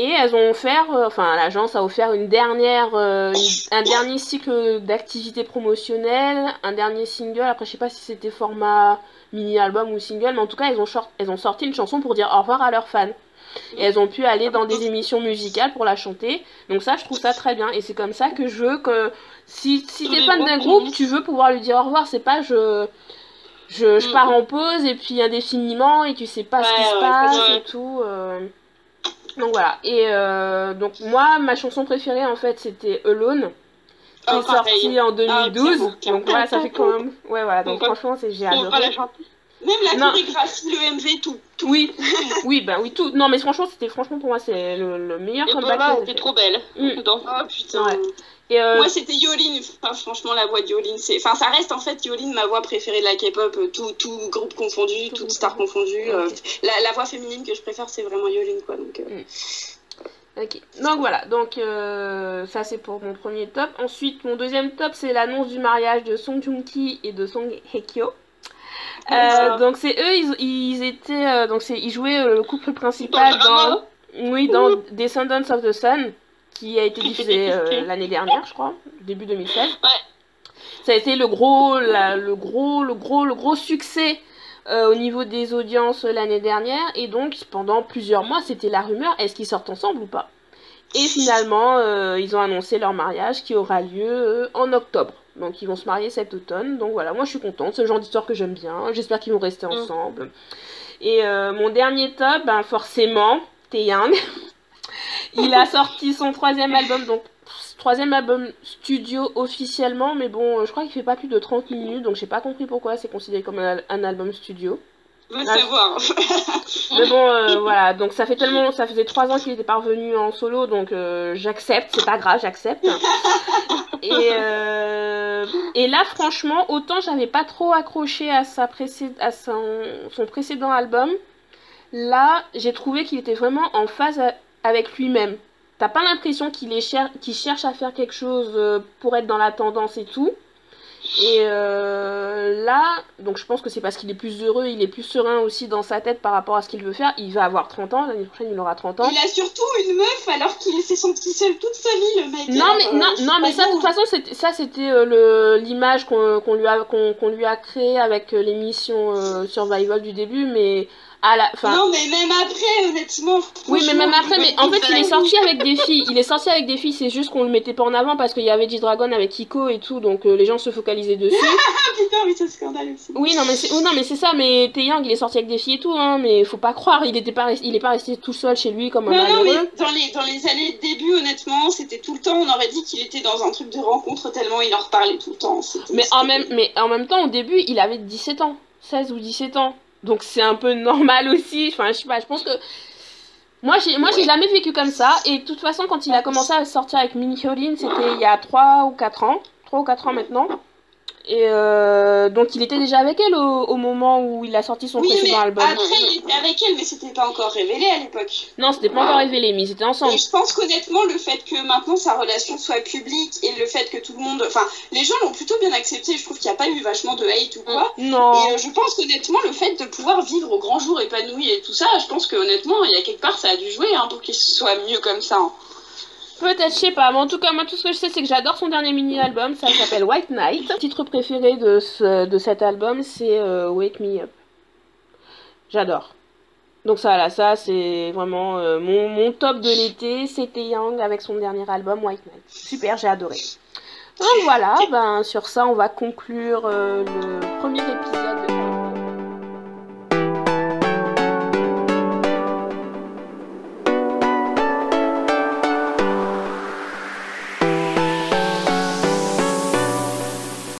Et elles ont offert, euh, enfin l'agence a offert une dernière, euh, un dernier cycle d'activités promotionnelles, un dernier single. Après je sais pas si c'était format mini-album ou single, mais en tout cas elles ont, elles ont sorti une chanson pour dire au revoir à leurs fans. Et elles ont pu aller dans des émissions musicales pour la chanter. Donc ça, je trouve ça très bien. Et c'est comme ça que je veux que si, si t'es fan d'un groupe, tu veux pouvoir lui dire au revoir. C'est pas je, je, je, pars en pause et puis indéfiniment et tu sais pas ce qui se passe et tout. Euh. Donc voilà. Et euh, donc moi, ma chanson préférée en fait, c'était Alone. Qui est sortie en 2012. Ah, donc voilà, ça fait quand même. Ouais, voilà. Donc franchement, c'est j'ai adoré. Même la chorégraphie, le MV, tout. Oui, oui, bah oui, tout. Non, mais franchement, c'était franchement pour moi, c'est le, meilleur et comeback. Bah, c'était trop belle. Mm. Oh putain. Euh, Moi, c'était Yolin. franchement, la voix de Yolin, c'est. Enfin, ça reste en fait Yolin, ma voix préférée de la K-pop, euh, tout, tout groupe confondu, toute star confondue. Euh, la, la, voix féminine que je préfère, c'est vraiment Yolin, quoi. Donc, mm. Ok, donc voilà, donc euh, ça c'est pour mon premier top. Ensuite, mon deuxième top, c'est l'annonce du mariage de Song Joong-ki et de Song Hye-kyo. Euh, donc c'est eux, ils, ils étaient, euh, donc c'est, ils jouaient euh, le couple principal dans, oui, dans Descendants of the Sun, qui a été diffusé euh, l'année dernière, je crois, début 2016. Ça a été le gros, la- le gros, le gros, le gros succès euh, au niveau des audiences l'année dernière, et donc pendant plusieurs mois, c'était la rumeur est-ce qu'ils sortent ensemble ou pas? Et finalement, euh, ils ont annoncé leur mariage qui aura lieu euh, en octobre. Donc ils vont se marier cet automne. Donc voilà, moi je suis contente, c'est le genre d'histoire que j'aime bien. J'espère qu'ils vont rester Mm. ensemble. Et euh, mon dernier top, ben forcément, Taeyang. Il a sorti son troisième album, donc troisième album studio officiellement, mais bon, je crois qu'il fait pas plus de 30 minutes, donc j'ai pas compris pourquoi c'est considéré comme un, un album studio. Va Ah. savoir. Mais bon, euh, voilà, donc ça fait tellement, ça faisait trois ans qu'il était parvenu en solo, donc euh, j'accepte, c'est pas grave, j'accepte. Et, euh, et là, franchement, autant j'avais pas trop accroché à, sa précé- à son, son précédent album, là, j'ai trouvé qu'il était vraiment en phase avec lui-même. T'as pas l'impression qu'il est cher- qu'il cherche à faire quelque chose euh, pour être dans la tendance et tout. Et euh, là, donc je pense que c'est parce qu'il est plus heureux, il est plus serein aussi dans sa tête par rapport à ce qu'il veut faire. Il va avoir 30 ans, l'année prochaine il aura 30 ans. Il a surtout une meuf alors qu'il s'est senti seul toute sa vie, le mec. Non mais euh, non, c'est non mais ça de toute façon c'était ça c'était euh, l'image qu'on lui a lui a créé avec euh, l'émission euh, Survival du début mais à la fin Non, mais même après, honnêtement. oui mais même après mais en fait il est sorti avec des filles il est sorti avec des filles c'est juste qu'on le mettait pas en avant parce qu'il y avait G-Dragon avec Kiko et tout donc euh, les gens se focalisaient dessus Ah putain, oui, c'est scandale aussi. oui non mais c'est non mais c'est ça mais Taeyang il est sorti avec des filles et tout hein mais faut pas croire il était pas il est pas resté tout seul chez lui comme un Non, non, malheureux mais dans les, dans les années de début, honnêtement, c'était tout le temps, on aurait dit qu'il était dans un truc de rencontre tellement il en reparlait tout le temps. Mais en, même, mais en même temps, au début, il avait 17 ans. 16 ou 17 ans. Donc c'est un peu normal aussi. Enfin, je sais pas, je pense que. Moi, j'ai moi j'ai jamais vécu comme ça. Et de toute façon, quand il a commencé à sortir avec Min Hyolin, c'était il y a 3 ou 4 ans. 3 ou 4 ans maintenant. Et euh, donc il était déjà avec elle au, au moment où il a sorti son Oui, mais précédent album. après, il était avec elle, mais c'était pas encore révélé à l'époque. Non, c'était pas encore révélé, mais ils étaient ensemble. Et je pense qu'honnêtement, le fait que maintenant sa relation soit publique et le fait que tout le monde. Enfin, les gens l'ont plutôt bien accepté. Je trouve qu'il n'y a pas eu vachement de hate ou quoi. Non. Et euh, je pense qu'honnêtement, le fait de pouvoir vivre au grand jour épanoui et tout ça, je pense qu'honnêtement, il y a quelque part, ça a dû jouer hein, pour qu'il soit mieux comme ça. hein. Peut-être, je sais pas, mais en tout cas, moi, tout ce que je sais, c'est que j'adore son dernier mini-album, ça s'appelle White Knight. Le titre préféré de, ce, de cet album, c'est euh, Wake Me Up. J'adore. Donc ça, là, ça, c'est vraiment euh, mon, mon top de l'été, c'était Young avec son dernier album, White Knight. Super, j'ai adoré. Donc voilà, ben, sur ça, on va conclure euh, le premier épisode.